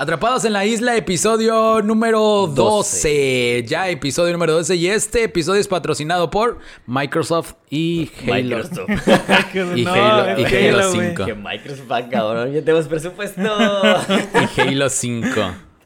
Atrapados en la isla, episodio número 12. Ya episodio número 12. Y este episodio es patrocinado por Microsoft y Halo. Microsoft. Y No, Halo, y Halo Halo, güey. 5. que Microsoft, cabrón, ya tenemos presupuesto. Y Halo 5.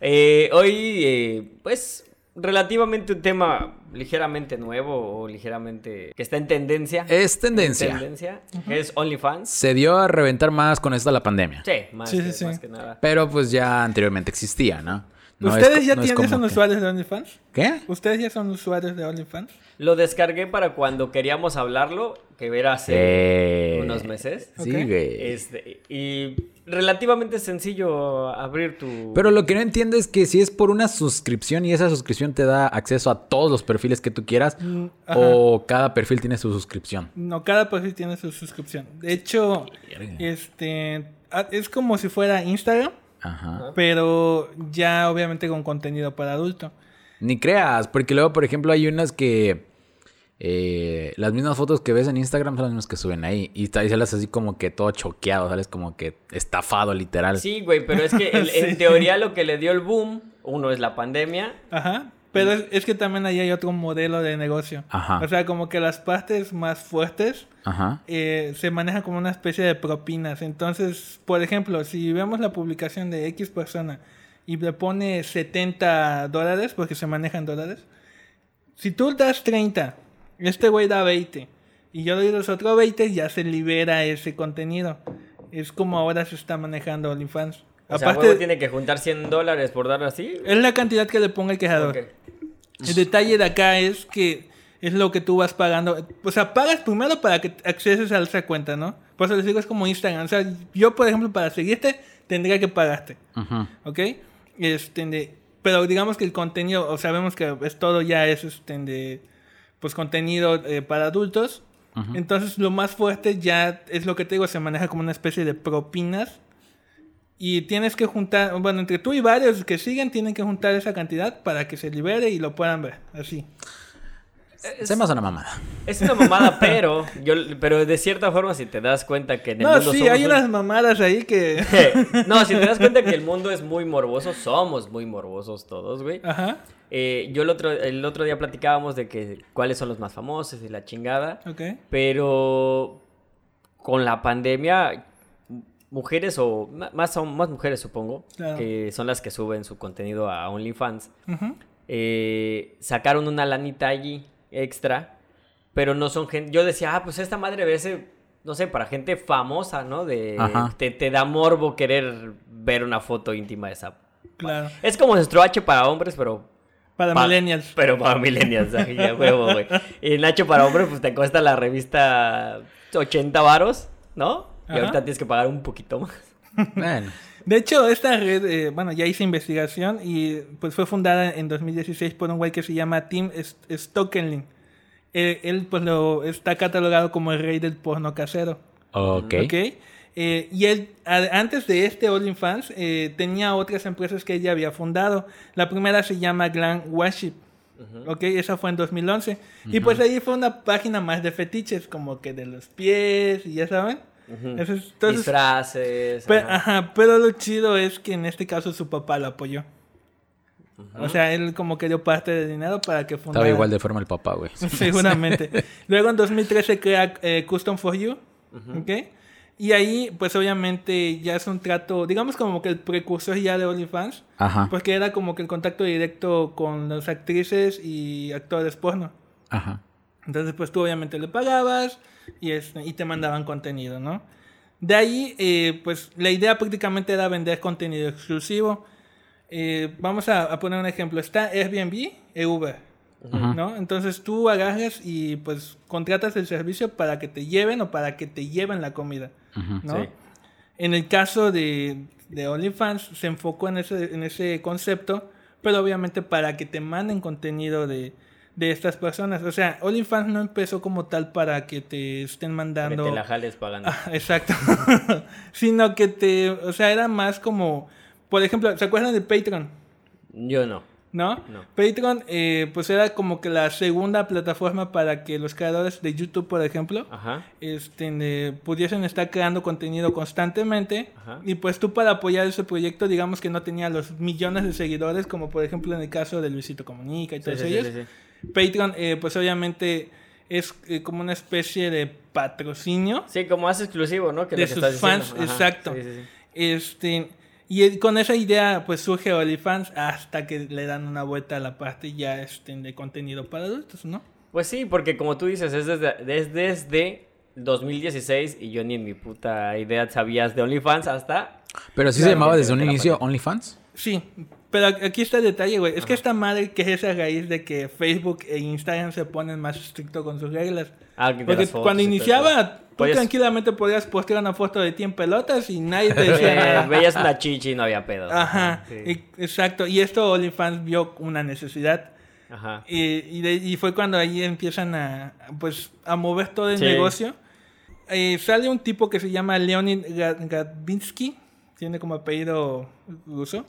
Eh, hoy, eh, pues, relativamente un tema ligeramente nuevo o ligeramente que está en tendencia. Es tendencia. En tendencia, es OnlyFans. Se dio a reventar más con esto de la pandemia. Sí, más, Sí, que, sí, sí. más que nada. Pero pues ya anteriormente existía, ¿no? No es ¿Ustedes ya no tienen, son que- usuarios de OnlyFans? ¿Qué? ¿Ustedes ya son usuarios de OnlyFans? Lo descargué para cuando queríamos hablarlo, que era hace Eh, unos meses. Sí, Ok. güey. Este, y relativamente sencillo abrir tu... Pero lo que no entiendo es que si es por una suscripción y esa suscripción te da acceso a todos los perfiles que tú quieras Mm, o cada perfil tiene su suscripción. No, cada perfil tiene su suscripción. De hecho, este ah, es como si fuera Instagram, Ajá. pero ya obviamente con contenido para adulto. Ni creas, porque luego, por ejemplo, hay unas que eh, las mismas fotos que ves en Instagram son las mismas que suben ahí. Y y sales así como que todo choqueado, sales como que estafado, literal. Sí, güey, pero es que el- en teoría lo que le dio el boom, uno es la pandemia. Ajá. Pero es, es que también ahí hay otro modelo de negocio. Ajá. O sea, como que las partes más fuertes Ajá. eh, se manejan como una especie de propinas. Entonces, por ejemplo, si vemos la publicación de X persona y le pone 70 dólares, porque se manejan dólares, si tú das 30, este güey da 20, y yo doy los otros 20, ya se libera ese contenido. Es como ahora se está manejando OnlyFans. O sea, Aparte, tiene que juntar 100 dólares por dar así. es la cantidad que le ponga el quejador. El detalle de acá es que es lo que tú vas pagando. O sea, pagas primero para que acceses a esa cuenta, ¿no? Por eso les digo, es como Instagram. O sea, yo, por ejemplo, para seguirte, tendría que pagarte. Ajá. ¿Ok? Este, de- pero digamos que el contenido, o sabemos que es todo ya es este, de, pues contenido eh, para adultos. Entonces lo más fuerte ya es lo que te digo, se maneja como una especie de propinas. Y tienes que juntar, bueno, entre tú y varios que siguen tienen que juntar esa cantidad para que se libere y lo puedan ver. Así. Se me hace una mamada. Es una mamada, pero yo, pero de cierta forma, si te das cuenta que en el No, mundo sí, somos hay un- unas mamadas ahí que... no, si te das cuenta que el mundo es muy morboso, somos muy morbosos todos, güey. Ajá, Eh, yo el otro, el otro día platicábamos de que cuáles son los más famosos y la chingada. ok. Pero con la pandemia, mujeres o más, más mujeres supongo, Claro. que son las que suben su contenido a OnlyFans, eh, sacaron una lanita allí extra, pero no son gente... Yo decía, ah, pues esta madre verse, no sé, para gente famosa, ¿no? De, Ajá. te, te da morbo querer ver una foto íntima de esa... Claro. Es como nuestro H para hombres, pero Para Pa- millennials. Pero para millennials, ya huevo, güey. Y Nacho para hombre, pues te cuesta la revista 80 varos, ¿no? Y Ajá. ahorita tienes que pagar un poquito más. Bueno. De hecho, esta red, eh, bueno, ya hice investigación y pues fue fundada en 2016 por un güey que se llama Tim S- Stockenlin. Él, él, pues lo está catalogado como el rey del porno casero. Ok. ¿Ok? Eh, y él, a- antes de este OnlyFans, eh, tenía otras empresas que ella había fundado. La primera se llama Glam Worship. ¿Ok? Esa fue en 2011. Y pues ahí fue una página más de fetiches, como que de los pies, y ya saben. Entonces, entonces- Disfraces. Pe- ajá. ajá, pero lo chido es que en este caso su papá lo apoyó. O sea, él como que dio parte del dinero para que fundara. Estaba igual de forma el papá, güey. Seguramente. Luego en 2013 crea eh, Custom for You. ¿Ok? Y ahí, pues obviamente ya es un trato, digamos como que el precursor ya de OnlyFans. Ajá. Porque era como que el contacto directo con las actrices y actores porno. Ajá. Entonces, pues tú obviamente le pagabas y, este, y te mandaban contenido, ¿no? De ahí, eh, pues la idea prácticamente era vender contenido exclusivo. Eh, vamos a, a poner un ejemplo. Está Airbnb e Uber, ¿no? Entonces tú agarras y pues contratas el servicio para que te lleven o para que te lleven la comida, ¿no? Sí. En el caso de, de OnlyFans se enfocó en ese, en ese concepto, pero obviamente para que te manden contenido de, de estas personas. O sea, OnlyFans no empezó como tal para que te estén Que mandando... te la jales pagando. Ah, exacto. Sino que te... O sea, era más como... Por ejemplo, ¿se acuerdan de Patreon? Yo no. ¿No? Patreon, eh, pues era como que la segunda plataforma para que los creadores de YouTube, por ejemplo, Ajá. este, eh, pudiesen estar creando contenido constantemente. Ajá. Y pues tú para apoyar ese proyecto, digamos que no tenía los millones de seguidores, como por ejemplo en el caso de Luisito Comunica y Sí, todos sí, ellos. sí, sí. Patreon, eh, pues obviamente es eh, como una especie de patrocinio. Sí, como hace exclusivo, ¿no? Que es De lo que sus estás fans. Ajá. exacto. Sí, sí, sí. Este, y eh, con esa idea, pues surge OnlyFans hasta que le dan una vuelta a la parte ya este, de contenido para adultos, ¿no? Pues sí, porque como tú dices, es desde, es desde 2016 y yo ni en mi puta idea sabías de OnlyFans hasta... Pero sí se llamaba desde un inicio. OnlyFans. Sí, pero aquí está el detalle, güey. Es que esta madre que es esa raíz de que Facebook e Instagram se ponen más estricto con sus reglas. Ah, Porque cuando iniciaba, tú Podías- tranquilamente podías postear una foto de ti en pelotas y nadie te decía nada. veías una chichi y no había pedo. Ajá, Sí. y- exacto. Y esto OnlyFans vio una necesidad. Ajá. Y, y, de- y fue cuando ahí empiezan a, pues, a mover todo el Sí. negocio. Eh, sale un tipo que se llama Leonid Ga- Gavinsky, tiene como apellido ruso.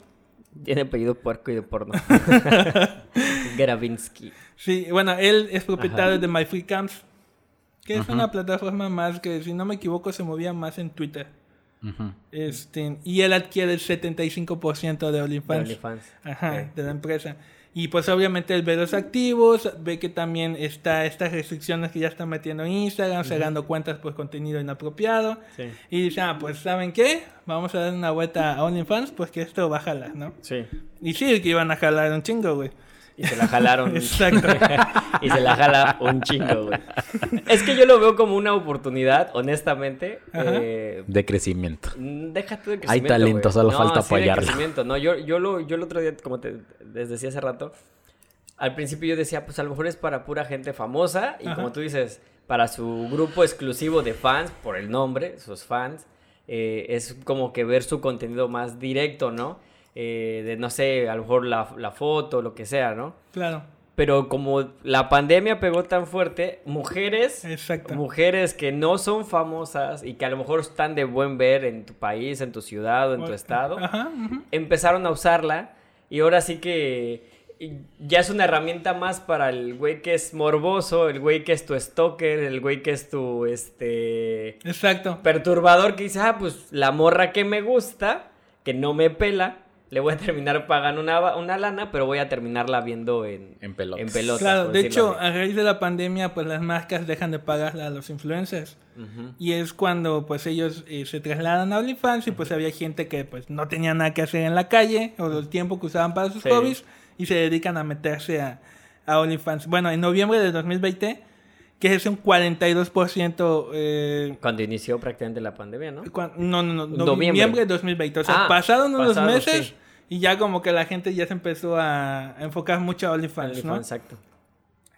Tiene apellido puerco y de porno. Gravinsky. Sí, bueno, él es propietario Ajá. de MyFreeCamps, que es una plataforma más que, si no me equivoco, se movía más en Twitter. Este, y él adquiere el 75% de OnlyFans. OnlyFans. Ajá, de la empresa. Y pues obviamente él ve los activos, ve que también está estas restricciones que ya están metiendo en Instagram, cerrando cuentas por contenido inapropiado. Sí. Y dice, ah, pues ¿saben qué? Vamos a dar una vuelta a OnlyFans, pues que esto va a jalar, ¿no? Sí. Y sí, que iban a jalar un chingo, güey. Y se la jalaron. Exacto. y se la jala un chingo, güey. Es que yo lo veo como una oportunidad, honestamente. Eh, De crecimiento. Mm, Déjate de Hay crecimiento. talento, güey. solo falta sí, de apoyarlo. crecimiento. No, yo, yo, lo, yo el otro día, como te les decía hace rato, al principio yo decía, pues a lo mejor es para pura gente famosa. Y Ajá. como tú dices, para su grupo exclusivo de fans, por el nombre, sus fans, eh, es como que ver su contenido más directo, ¿no? Eh, de no sé, a lo mejor la, la foto, lo que sea, ¿no? Claro, Pero como la pandemia pegó tan fuerte, mujeres exacto. Mujeres que no son famosas y que a lo mejor están de buen ver en tu país, en tu ciudad o en tu estado, Ajá, ujú. empezaron a usarla y ahora sí que ya es una herramienta más para el güey que es morboso, el güey que es tu stalker, el güey que es tu este Exacto. perturbador que dice, ah, pues la morra que me gusta, que no me pela, le voy a terminar pagando una, una lana, pero voy a terminarla viendo en, En pelotas. en pelotas, Claro, de hecho, así. a raíz de la pandemia, pues las marcas dejan de pagarle a los influencers. Y es cuando pues ellos eh, se trasladan a OnlyFans y pues había gente que pues no tenía nada que hacer en la calle o el tiempo que usaban para sus Sí. hobbies y se dedican a meterse a, a OnlyFans. Bueno, en noviembre de 2020, que es un 42%... Eh, Cuando inició prácticamente la pandemia, ¿no? cuan- no, no, no, Noviembre. de 2020. O sea, Ah, pasaron unos pasado, meses sí. y ya como que la gente ya se empezó a enfocar mucho a OnlyFans, ¿no? OnlyFans, Exacto.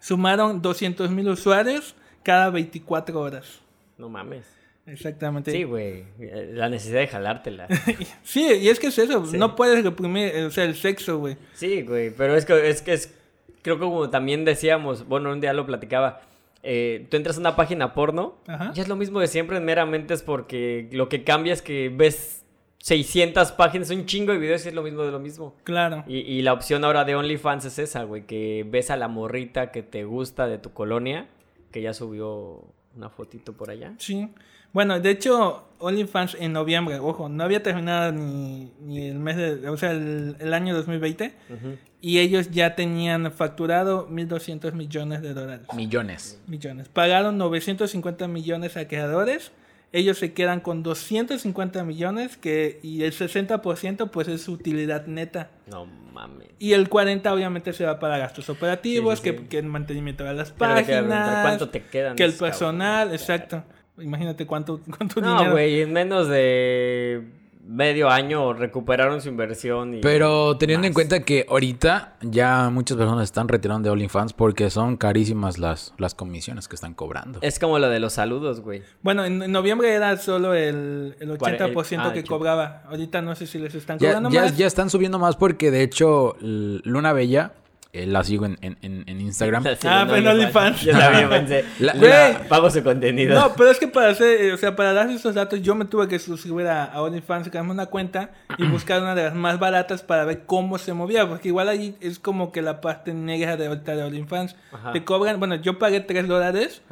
Sumaron 200 mil usuarios cada 24 horas. No mames. Exactamente. Sí, güey. eh, La necesidad de jalártela. Sí, y es que es eso, Sí. no puedes reprimir, eh, o sea, el sexo, güey. Sí, güey. Pero es que es que es. Creo que como también decíamos, bueno, un día lo platicaba. Eh, tú entras a una página porno Ajá. y es lo mismo de siempre, meramente es porque lo que cambia es que ves 600 páginas, un chingo de videos y es lo mismo de lo mismo. Claro. Y, y la opción ahora de OnlyFans es esa, güey, que ves a la morrita que te gusta de tu colonia, que ya subió una fotito por allá. Sí. Bueno, de hecho, OnlyFans en noviembre, ojo, no había terminado ni, ni el mes de, o sea, el, el año 2020, Ujú. y ellos ya tenían facturado 1.200 millones de dólares. Millones. Millones. Pagaron 950 millones a creadores. Ellos se quedan con 250 millones que, y el 60% pues es su utilidad neta. No mames. Y el 40 obviamente se va para gastos operativos, Sí, sí, sí. Que, que el mantenimiento de las Pero páginas, ¿Cuánto te quedan? que el personal, exacto. Imagínate cuánto, cuánto No, dinero. güey, en menos de medio año recuperaron su inversión. Y Pero teniendo en cuenta que ahorita ya muchas personas están retirando de OnlyFans porque son carísimas las, las comisiones que están cobrando. Es como lo de los saludos, güey. Bueno, en, en noviembre era solo el, el 80% Cuare- el- ah, que 80. cobraba. Ahorita no sé si les están cobrando ya, más. ya están subiendo más porque de hecho Luna Bella eh, la sigo en, en, en- Instagram. Sí, Ah, no, pero OnlyFans. Yo también pensé. La- la- pago su contenido. No, pero es que para hacer, eh, o sea, para dar esos datos, yo me tuve que suscribir a, a OnlyFans, crearme una cuenta y buscar una de las más baratas para ver cómo se movía, porque igual ahí es como que la parte negra de ahorita de OnlyFans. Ajá. Te cobran, bueno, yo pagué 3 dólares.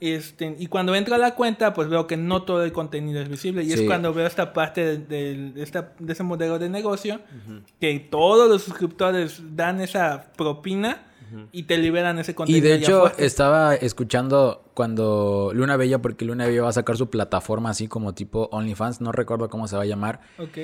Este, y cuando entro a la cuenta, pues veo que no todo el contenido es visible. Y es Sí. cuando veo esta parte de, de- de esta, de ese modelo de negocio, que todos los suscriptores dan esa propina y te liberan ese Y contenido. de ya hecho, fuerte. estaba escuchando cuando Luna Bella, porque Luna Bella va a sacar su plataforma así como tipo OnlyFans, no recuerdo cómo se va a llamar. Ok.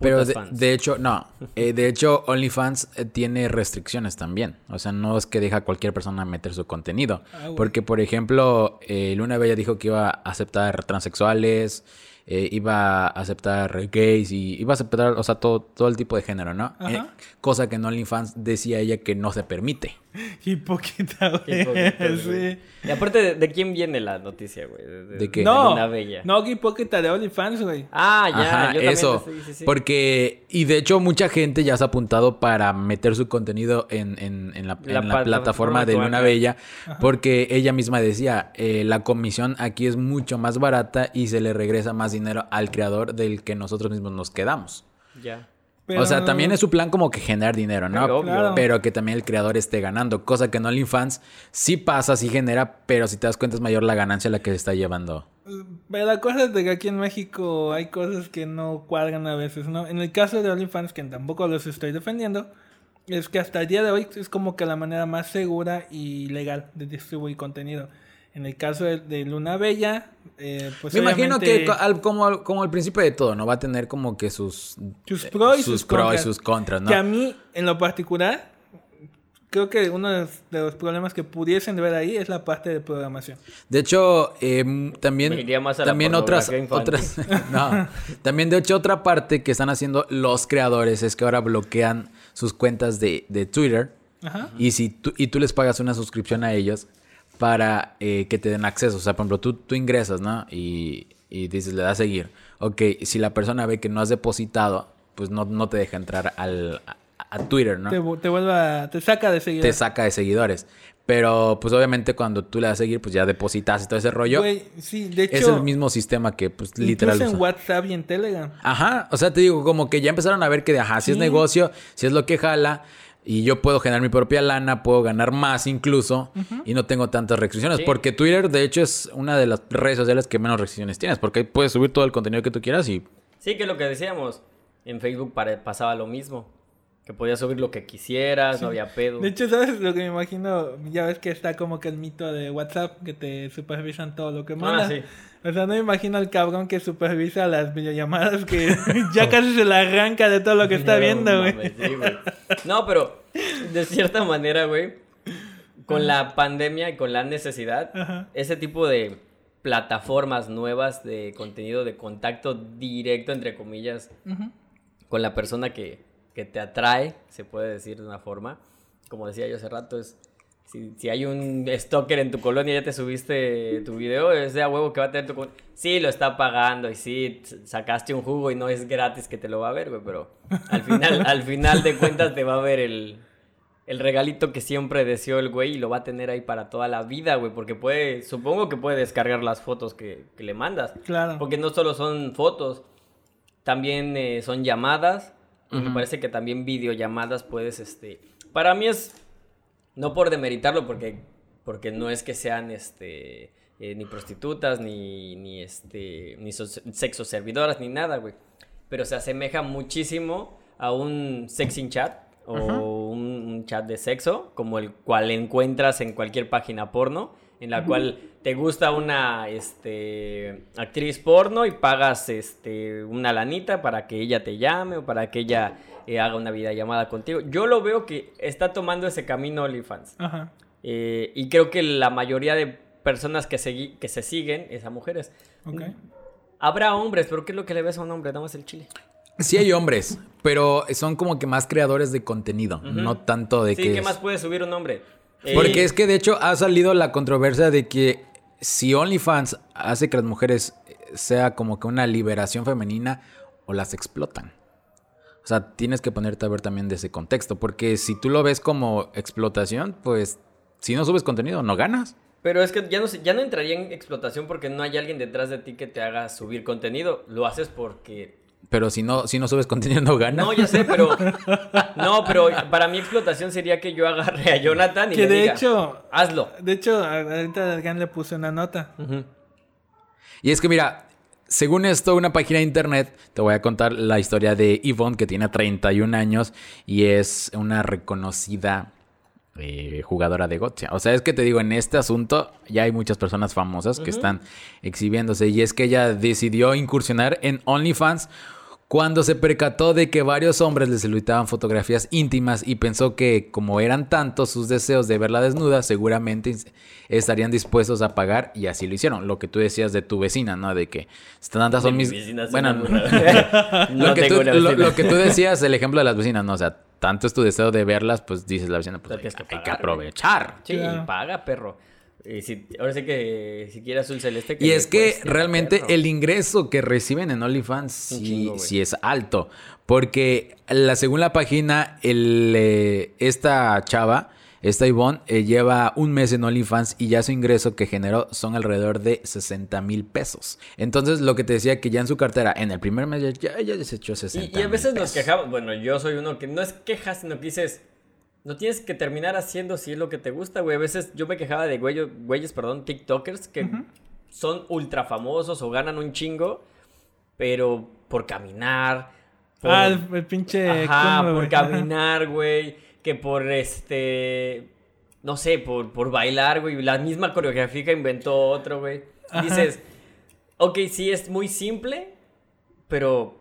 Pero de, de hecho, no. Eh, de hecho, OnlyFans eh, tiene restricciones también. O sea, no es que deja a cualquier persona meter su contenido. Ah, bueno. Porque, por ejemplo, eh, Luna Bella dijo que iba a aceptar transexuales, eh, iba a aceptar gays y iba a aceptar, o sea, todo, todo el tipo de género, ¿no? Eh, cosa que en OnlyFans decía ella que no se permite. Hipócrita, güey. Sí. güey. Y aparte, ¿de, de quién viene la noticia, güey? ¿De qué? No, Luna Bella. no, qué hipócrita de OnlyFans, güey. Ah, ya, Ajá, yo eso. sí, sí, sí. Porque, y de hecho, mucha gente ya se ha apuntado para meter su contenido en, en- en la, La en la plataforma de Luna. Bella, porque ella misma decía, eh, la comisión aquí es mucho más barata y se le regresa más dinero al creador del que nosotros mismos nos quedamos. Ya. O sea, también es su plan como que generar dinero, ¿no? Pero obvio. Claro. Pero que también el creador esté ganando, cosa que en OnlyFans sí pasa, sí genera, pero si te das cuenta es mayor la ganancia la que se está llevando. Pero la cosa es de que aquí en México hay cosas que no cuadran a veces, ¿no? En el caso de OnlyFans, que tampoco los estoy defendiendo, es que hasta el día de hoy es como que la manera más segura y legal de distribuir contenido. En el caso de, de Luna Bella, eh, pues Me imagino obviamente que al- como, al- como al principio de todo, ¿no? Va a tener como que sus... sus pros y sus, pros contras. y sus contras, ¿no? Que a mí, en lo particular, creo que uno de los, problemas que pudiesen ver ahí es la parte de programación. De hecho, eh, también, Me iría más a la también otras, otras, no, también de hecho otra parte que están haciendo los creadores es que ahora bloquean sus cuentas de, de Twitter Ajá. y si tú, y tú les pagas una suscripción a ellos para eh, que te den acceso. O sea, por ejemplo, tú, tú ingresas, ¿no? Y, y dices, le das a seguir. Ok, si la persona ve que no has depositado, pues no, no te deja entrar al, a, a Twitter, ¿no? Te, te vuelve a- te saca de seguir. te saca de seguidores. Pero pues obviamente cuando tú le das a seguir, pues ya depositas y todo ese rollo. Güey, sí, de hecho, es el mismo sistema que pues literal. en usa. WhatsApp y en Telegram. Ajá, o sea, te digo, como que ya empezaron a ver que, ajá, si es negocio, si es lo que jala, y yo puedo generar mi propia lana, puedo ganar más incluso, y no tengo tantas restricciones. Sí. Porque Twitter, de hecho, es una de las redes sociales que menos restricciones tienes, porque ahí puedes subir todo el contenido que tú quieras y... Sí, que lo que decíamos. En Facebook pasaba lo mismo. Que podías subir lo que quisieras, no había pedo. De hecho, ¿sabes lo que me imagino? Ya ves que está como que el mito de WhatsApp, que te supervisan todo lo que mandas. sí. O sea, no me imagino al cabrón que supervisa las videollamadas que ya casi se la arranca de todo lo que está No, viendo, güey. sí. No, pero de cierta manera, güey, con la pandemia y con la necesidad, Ajá. ese tipo de plataformas nuevas de contenido de contacto directo, entre comillas, con la persona que, que te atrae, se puede decir de una forma. Como decía yo hace rato, es si, si hay un stalker en tu colonia y ya te subiste tu video, es de a huevo que va a tener tu... Sí, lo está pagando y sí, sacaste un jugo y no es gratis que te lo va a ver, güey, pero al final, al final de cuentas te va a ver el, el regalito que siempre deseó el güey y lo va a tener ahí para toda la vida, güey, porque puede, supongo que puede descargar las fotos que, que le mandas. Claro. Porque no solo son fotos, también eh, son llamadas. Me parece que también videollamadas puedes, este... Para mí es... No por demeritarlo, porque, porque no es que sean, este... eh, ni prostitutas, ni, ni, este... Ni so- sexo servidoras, ni nada, güey. Pero se asemeja muchísimo a un sexing chat o un, un chat de sexo, como el cual encuentras en cualquier página porno, en la cual te gusta una este, actriz porno y pagas este, una lanita para que ella te llame o para que ella eh, haga una videollamada contigo. Yo lo veo que está tomando ese camino OnlyFans. Ajá. Eh, y creo que la mayoría de personas que, segui- que se siguen es a mujeres. Ok. Habrá hombres, pero ¿qué es lo que le ves a un hombre? Nada más el chile. Sí hay hombres, pero son como que más creadores de contenido, no tanto de Sí, que... ¿qué es- más puede subir un hombre? Eh, Porque es que de hecho ha salido la controversia de que si OnlyFans hace que las mujeres sea como que una liberación femenina o las explotan. O sea, tienes que ponerte a ver también de ese contexto, porque si tú lo ves como explotación, pues si no subes contenido, no ganas. Pero es que ya no, ya no entraría en explotación porque no hay alguien detrás de ti que te haga subir contenido. Lo haces porque... Pero si no, si no subes contenido, no ganas. No, ya sé, pero... No, pero para mí explotación sería que yo agarre a Jonathan y Que le de diga, hecho, hazlo. de hecho, ahorita Adrián le puse una nota. Y es que mira, según esto, una página de internet, te voy a contar la historia de Yvonne, que tiene 31 años y es una reconocida eh, jugadora de gotcha. O sea, es que te digo, en este asunto ya hay muchas personas famosas que están exhibiéndose y es que ella decidió incursionar en OnlyFans cuando se percató de que varios hombres le solicitaban fotografías íntimas y pensó que como eran tantos sus deseos de verla desnuda, seguramente estarían dispuestos a pagar y así lo hicieron. Lo que tú decías de tu vecina, ¿no? De que tantas son Mi mis... Bueno, que tú, lo que tú decías, el ejemplo de las vecinas, ¿no? O sea, tanto es tu deseo de verlas, pues dices la vecina, pues hay, que hay que aprovechar. Sí, paga, perro. Y si, ahora sí que si quieres azul celeste. Y le es que realmente perro. el ingreso que reciben en OnlyFans Un sí, chingo, güey. sí es alto. Porque la, según la página, el, eh, esta chava, esta Ivonne, eh, lleva un mes en OnlyFans y ya su ingreso que generó son alrededor de 60 mil pesos. Entonces, lo que te decía que ya en su cartera, en el primer mes ya, ya desechó 60 Y, y a veces nos quejamos. Bueno, yo soy uno que no es quejas, sino que dices. No tienes que terminar haciendo si es lo que te gusta, güey. A veces yo me quejaba de güeyes, güeyes perdón, TikTokers que son ultra famosos o ganan un chingo, pero por caminar. Por, Ah, el, el pinche. Ajá, cumbre, por caminar, güey. Que por este. No sé, por, por bailar, güey. La misma coreografía que inventó otro, güey. Dices, ok, sí es muy simple, pero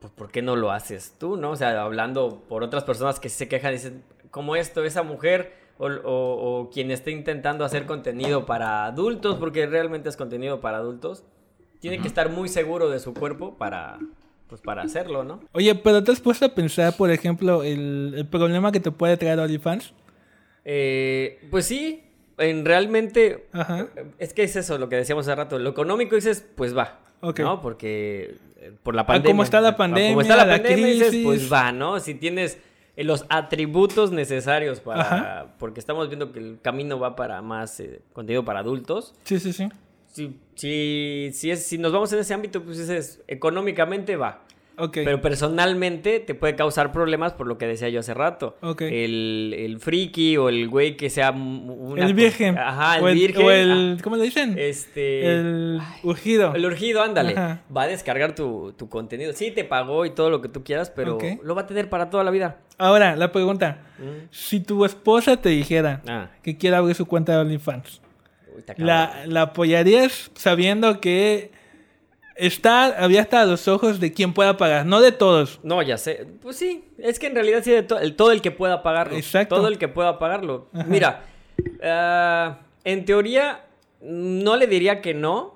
pues, ¿por qué no lo haces tú, no? O sea, hablando por otras personas que se quejan, dicen, como esto, esa mujer o, o- o quien esté intentando hacer contenido para adultos, porque realmente es contenido para adultos, tiene que estar muy seguro de su cuerpo para, pues, para hacerlo, ¿no? Oye, pero te has puesto a pensar, por ejemplo, el, el problema que te puede traer OnlyFans. Eh, pues sí, en realmente Ajá. es que es eso lo que decíamos hace rato. Lo económico dices, pues va, Ok. ¿no? Porque eh, por la Ah, pandemia. como está la ah, como pandemia, está la la pandemia, dices, crisis. pues va, ¿no? Si tienes eh, los atributos necesarios para, Ajá. porque estamos viendo que el camino va para más eh, contenido para adultos. Sí, sí, sí. Si, si, si, es, si nos vamos en ese ámbito, pues dices, económicamente va. Ok. Pero personalmente te puede causar problemas por lo que decía yo hace rato. Ok. El, el friki o el güey que sea una... el virgen. Ajá, el o el, virgen. O el, ah, ¿Cómo le dicen? Este... el urgido. El urgido, ándale. Ajá. Va a descargar tu, tu contenido. Sí, te pagó y todo lo que tú quieras, pero lo va a tener para toda la vida. Ahora, la pregunta. Mm. Si tu esposa te dijera Ah. que quiere abrir su cuenta de OnlyFans. ¿La, ¿la apoyarías sabiendo que está abierta a los ojos de quien pueda pagar? No de todos. No, ya sé. Pues sí, es que en realidad sí, de to- el, todo el que pueda pagarlo. Exacto. Todo el que pueda pagarlo. Ajá. Mira, ah, en teoría, no le diría que no,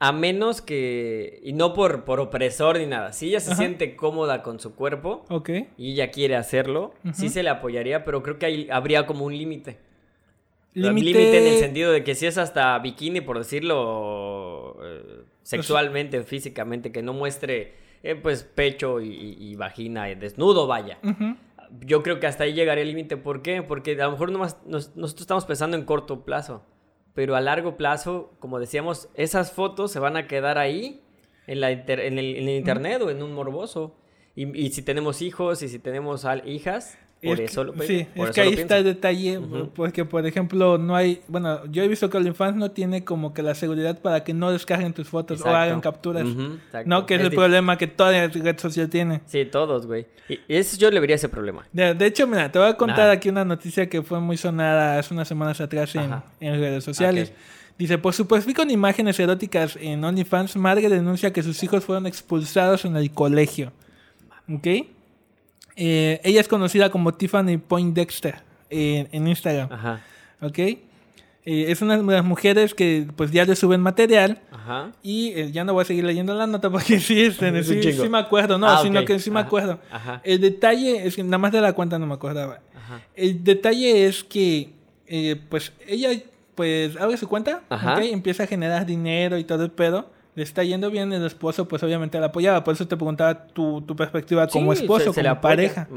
a menos que. Y no por, por opresor ni nada. Si ella se Ajá. siente cómoda con su cuerpo Ok. y ella quiere hacerlo, sí se le apoyaría, pero creo que ahí habría como un límite. Límite- en el sentido de que si es hasta bikini, por decirlo eh, sexualmente, físicamente, que no muestre eh, pues pecho y, y- vagina eh, desnudo, vaya. Ujú. Yo creo que hasta ahí llegaría el límite. ¿Por qué? Porque a lo mejor nomás nos- nosotros estamos pensando en corto plazo. Pero a largo plazo, como decíamos, esas fotos se van a quedar ahí en, la inter- en, el, en el internet o en un morboso. Y, y si tenemos hijos y si tenemos hijas, por Es eso que- lo sí, por es eso que ahí está el detalle, porque por ejemplo no hay, bueno, yo he visto que OnlyFans no tiene como que la seguridad para que no descarguen tus fotos o hagan capturas. ¿no? Que es, el problema que toda red social tiene. Sí, todos, güey. Y, eso yo le vería ese problema. De, de hecho, mira, te voy a contar aquí una noticia que fue muy sonada hace unas semanas atrás en, en redes sociales. Dice, por su perfil con imágenes eróticas en OnlyFans, madre denuncia que sus hijos fueron expulsados en el colegio. ¿Ok? Eh, ella es conocida como Tiffany Poindexter en, en Instagram. Ajá. ¿Ok? Eh, es una de las mujeres que pues ya le suben material. Ajá. Y eh, ya no voy a seguir leyendo la nota porque sí, este, Es un sí, chingo. sí me acuerdo, no, Ah, sino ok. que sí me acuerdo. ajá. El detalle es que nada más de la cuenta no me acordaba. El detalle es que, eh, pues, ella, pues, abre su cuenta, Ajá. ¿ok? empieza a generar dinero y todo el pedo. Le está yendo bien, el esposo pues obviamente la apoyaba. Por eso te preguntaba tu, tu perspectiva como Sí, esposo, se- como pareja.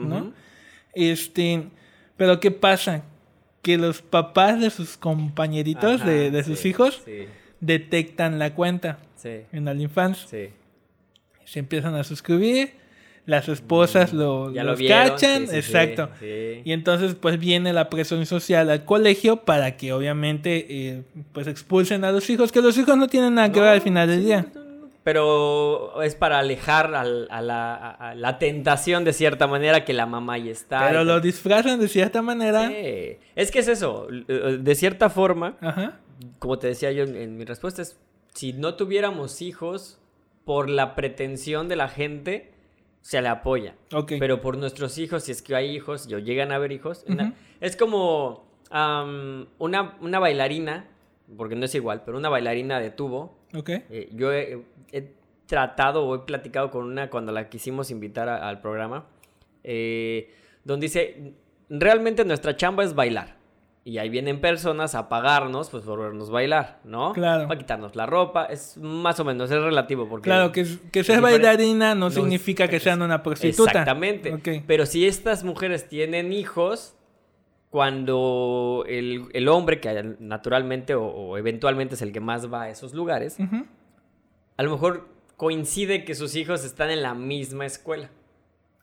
Este, pero ¿qué pasa? Que los papás de sus compañeritos, Ajá, de, de sus sí, hijos, Sí, detectan la cuenta en OnlyFans. sí. Se empiezan a suscribir, las esposas lo, Mm, Ya lo vieron, cachan, sí, sí, sí, exacto. sí. Y entonces pues viene la presión social al colegio para que obviamente eh, pues expulsen a los hijos, que los hijos no tienen nada que No, ver al final del día. Pero es para alejar al- a, la, a- a la tentación de cierta manera que la mamá ya está. Pero lo disfrazan de cierta manera. Sí. Es que es eso. eh, De cierta forma, Ajá. como te decía yo en, en mi respuesta, es si no tuviéramos hijos, por la pretensión de la gente, se le apoya. Pero por nuestros hijos, si es que hay hijos, o llegan a haber hijos, una- es como una, una bailarina, porque no es igual, pero una bailarina de tubo. Ok. eh, yo he, he tratado o he platicado con una cuando la quisimos invitar a- al programa, eh, donde dice, realmente nuestra chamba es bailar. Y ahí vienen personas a pagarnos, pues por vernos bailar, ¿no? Claro. Para quitarnos la ropa, es más o menos, es relativo. Porque Claro, que, que seas bailarina no, No significa que sean una prostituta. Exactamente. Pero si estas mujeres tienen hijos, cuando el, el hombre, que naturalmente o, o eventualmente es el que más va a esos lugares, a lo mejor coincide que sus hijos están en la misma escuela.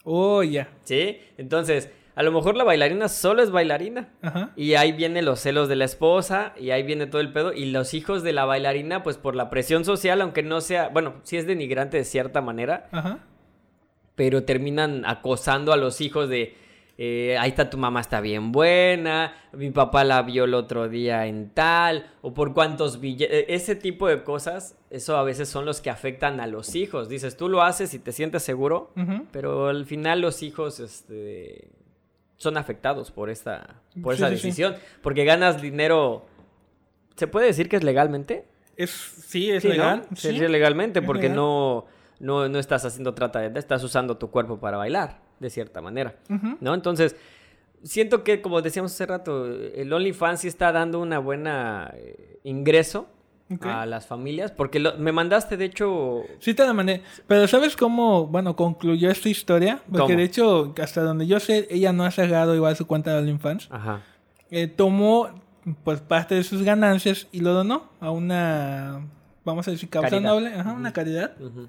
Oh, ya. ¿Sí? Entonces, a lo mejor la bailarina solo es bailarina. Ajá. Y ahí vienen los celos de la esposa, y ahí viene todo el pedo. Y los hijos de la bailarina, pues por la presión social, aunque no sea, bueno, sí es denigrante de cierta manera, Ajá. pero terminan acosando a los hijos de, eh, ahí está tu mamá, está bien buena, mi papá la vio el otro día en tal, o por cuántos billetes, ese tipo de cosas, eso a veces son los que afectan a los hijos. Dices, tú lo haces y te sientes seguro, pero al final los hijos este, son afectados por esta por Sí, esa sí, sí. decisión, porque ganas dinero, ¿se puede decir que es legalmente? Es, sí, es legal. Sí, sí, legalmente, es porque legal. no, no, no estás haciendo trata de... Estás usando tu cuerpo para bailar, de cierta manera. ¿no? Entonces, siento que, como decíamos hace rato, el OnlyFans sí está dando una buena eh, ingreso A las familias, porque lo- me mandaste, de hecho... Sí te la mandé. Pero ¿sabes cómo, bueno, concluyó esta historia? Porque ¿Cómo? de hecho, hasta donde yo sé, ella no ha cerrado igual su cuenta de OnlyFans. Ajá. Eh, tomó, pues, parte de sus ganancias y lo donó a una, vamos a decir, causa Caridad. noble, ajá, una caridad. ujú.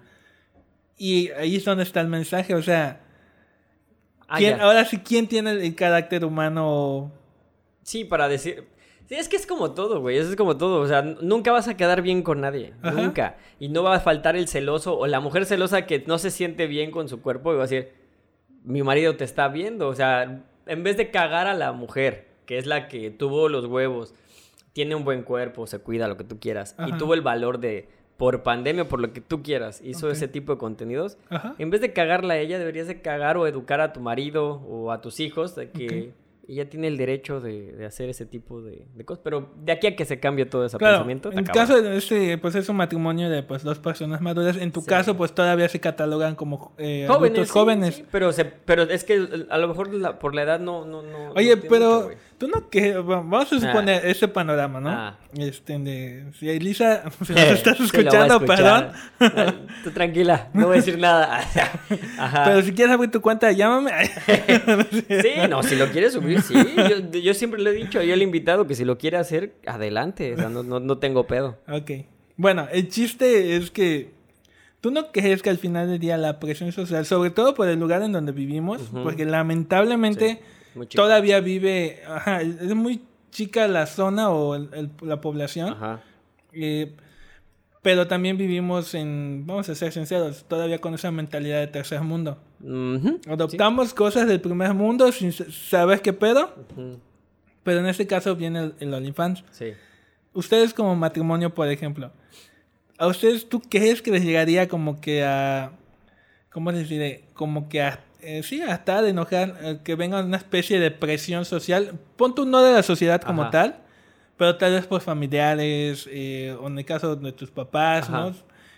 Y ahí es donde está el mensaje, o sea, Ah, ¿quién- ya. ahora sí, ¿quién tiene el carácter humano? Sí, para decir... Sí, es que es como todo, güey, eso es como todo, o sea, nunca vas a quedar bien con nadie, Ajá. nunca. Y no va a faltar el celoso o la mujer celosa que no se siente bien con su cuerpo y va a decir, mi marido te está viendo, o sea, en vez de cagar a la mujer, que es la que tuvo los huevos, tiene un buen cuerpo, se cuida, lo que tú quieras, y tuvo el valor de, por pandemia, por lo que tú quieras, hizo ese tipo de contenidos, Ajá. en vez de cagarla a ella, deberías de cagar o educar a tu marido o a tus hijos de que ella tiene el derecho de, de hacer ese tipo de, de cosas. Pero de aquí a que se cambie todo ese Claro, pensamiento, en cabrón. caso de este, pues es un matrimonio de pues dos personas maduras. En tu Sí. caso, pues todavía se catalogan como eh, jóvenes, adultos sí, jóvenes. sí, pero, se, pero es que a lo mejor la- por la edad no... no, no Oye, no pero mucho. Tú no que vamos a suponer ese panorama, ¿no? Ah. Este de si Elisa si nos estás escuchando, perdón. Tú tranquila, no voy a decir nada. Ajá. Pero si quieres abrir tu cuenta, llámame. Sí, no, si lo quiere subir, sí. Yo, yo siempre le he dicho, yo le he invitado que si lo quiere hacer, adelante. O sea, no, no, no tengo pedo. ok. Bueno, el chiste es que tú no crees que al final del día la presión social, sobre todo por el lugar en donde vivimos, porque lamentablemente Sí. Todavía vive, ajá, es muy chica la zona o el- el- la población. Ajá. Eh, pero también vivimos en, vamos a ser sinceros, todavía con esa mentalidad de tercer mundo. Ujú. Adoptamos cosas del primer mundo sin sa- saber qué pedo, Ujú. pero en este caso viene el, el OnlyFans. Sí. Ustedes como matrimonio, por ejemplo, ¿a ustedes tú crees que les llegaría como que a, ¿cómo les diré? Como que a, eh, sí, hasta de enojar, eh, que venga una especie de presión social, pon tú no de la sociedad como Ajá. tal, pero tal vez por familiares, eh, o en el caso de tus papás, Ajá. ¿no?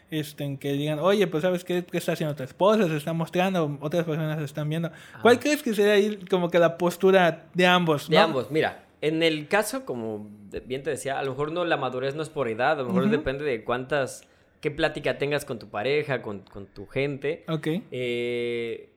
Este, en que digan, oye, pues sabes qué, qué está haciendo tu esposa, se está mostrando, otras personas se están viendo. ¿Cuál crees que sería ahí como que la postura de ambos? De no? ambos, mira, en el caso, como bien te decía, a lo mejor no la madurez no es por edad, a lo mejor Ujú. depende de cuántas qué plática tengas con tu pareja, con, con tu gente. Ok. Eh,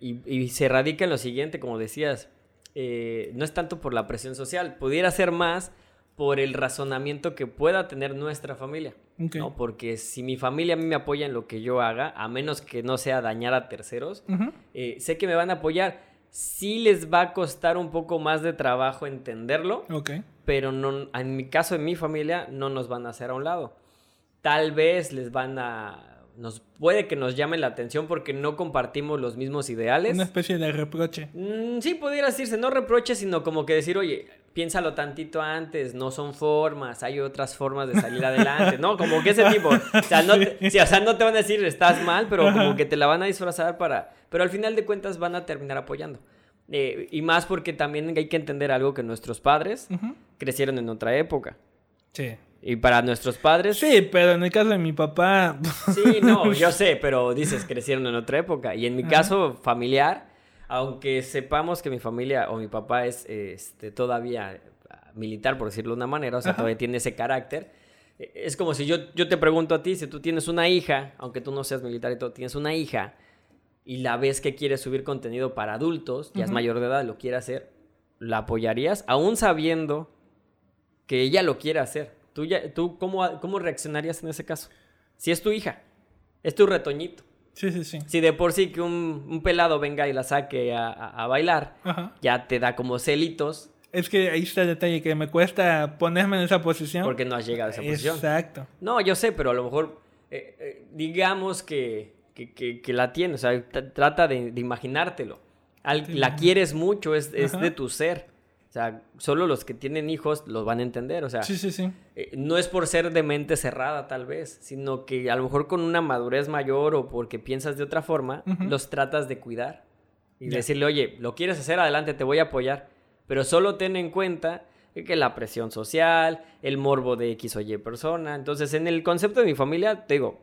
y, y se radica en lo siguiente, como decías, eh, no es tanto por la presión social, pudiera ser más por el razonamiento que pueda tener nuestra familia. Ok. ¿no? Porque si mi familia a mí me apoya en lo que yo haga, a menos que no sea dañar a terceros, Ujú. eh, sé que me van a apoyar. Sí les va a costar un poco más de trabajo entenderlo, Ok. pero no, en mi caso, en mi familia, no nos van a hacer a un lado. Tal vez les van a... Nos, puede que nos llamen la atención porque no compartimos los mismos ideales. Una especie de reproche. Mm, sí, pudiera decirse, no reproches, sino como que decir, oye, piénsalo tantito antes, no son formas, hay otras formas de salir adelante, ¿no? Como que ese tipo, o sea, no te, sí, o sea, no te van a decir estás mal, pero como que te la van a disfrazar para, pero al final de cuentas van a terminar apoyando. Eh, y más porque también hay que entender algo que nuestros padres crecieron en otra época. Sí. Y para nuestros padres... Sí, pero en el caso de mi papá. Sí, no, yo sé, pero dices crecieron en otra época. Y en mi Ajá. caso familiar, aunque sepamos que mi familia o mi papá es este, todavía militar, por decirlo de una manera, o sea, Ajá. todavía tiene ese carácter, eh, es como si yo, yo te pregunto a ti, si tú tienes una hija, aunque tú no seas militar y todo, tienes una hija y la ves que quiere subir contenido para adultos, ya es Ujú. mayor de edad, lo quiere hacer, ¿la apoyarías? Aún sabiendo que ella lo quiere hacer. ¿Tú, ya, tú cómo, cómo reaccionarías en ese caso? Si es tu hija, es tu retoñito. Sí, sí, sí. Si de por sí que un, un pelado venga y la saque a, a- a bailar, Ajá. ya te da como celitos Es que ahí está el detalle, que me cuesta ponerme en esa posición. porque no has llegado a esa posición. Exacto. No, yo sé, pero a lo mejor eh, eh, digamos que, que, que- que la tienes, o sea, trata de, de imaginártelo. Al- Sí. la quieres mucho, es, es de tu ser. O sea, solo los que tienen hijos los van a entender. O sea, Sí, sí, sí. eh, no es por ser de mente cerrada tal vez, sino que a lo mejor con una madurez mayor o porque piensas de otra forma, los tratas de cuidar. Y decirle, oye, lo quieres hacer adelante, te voy a apoyar. Pero solo ten en cuenta que la presión social, el morbo de X o Y persona. Entonces, en el concepto de mi familia, te digo,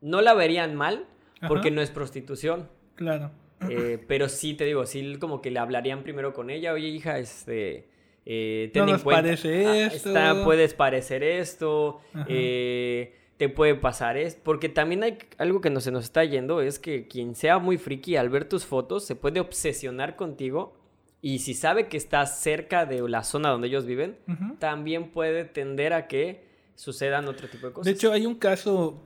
no la verían mal porque Ajá. no es prostitución. Claro. Eh, pero sí, te digo, sí como que le hablarían primero con ella, oye hija, este, eh, ten No en nos cuenta, parece ah, esto". está- puedes parecer esto, eh, te puede pasar esto, porque también hay algo que no se nos está yendo, es que quien sea muy friki al ver tus fotos se puede obsesionar contigo y si sabe que estás cerca de la zona donde ellos viven, también puede tender a que sucedan otro tipo de cosas. De hecho, hay un caso,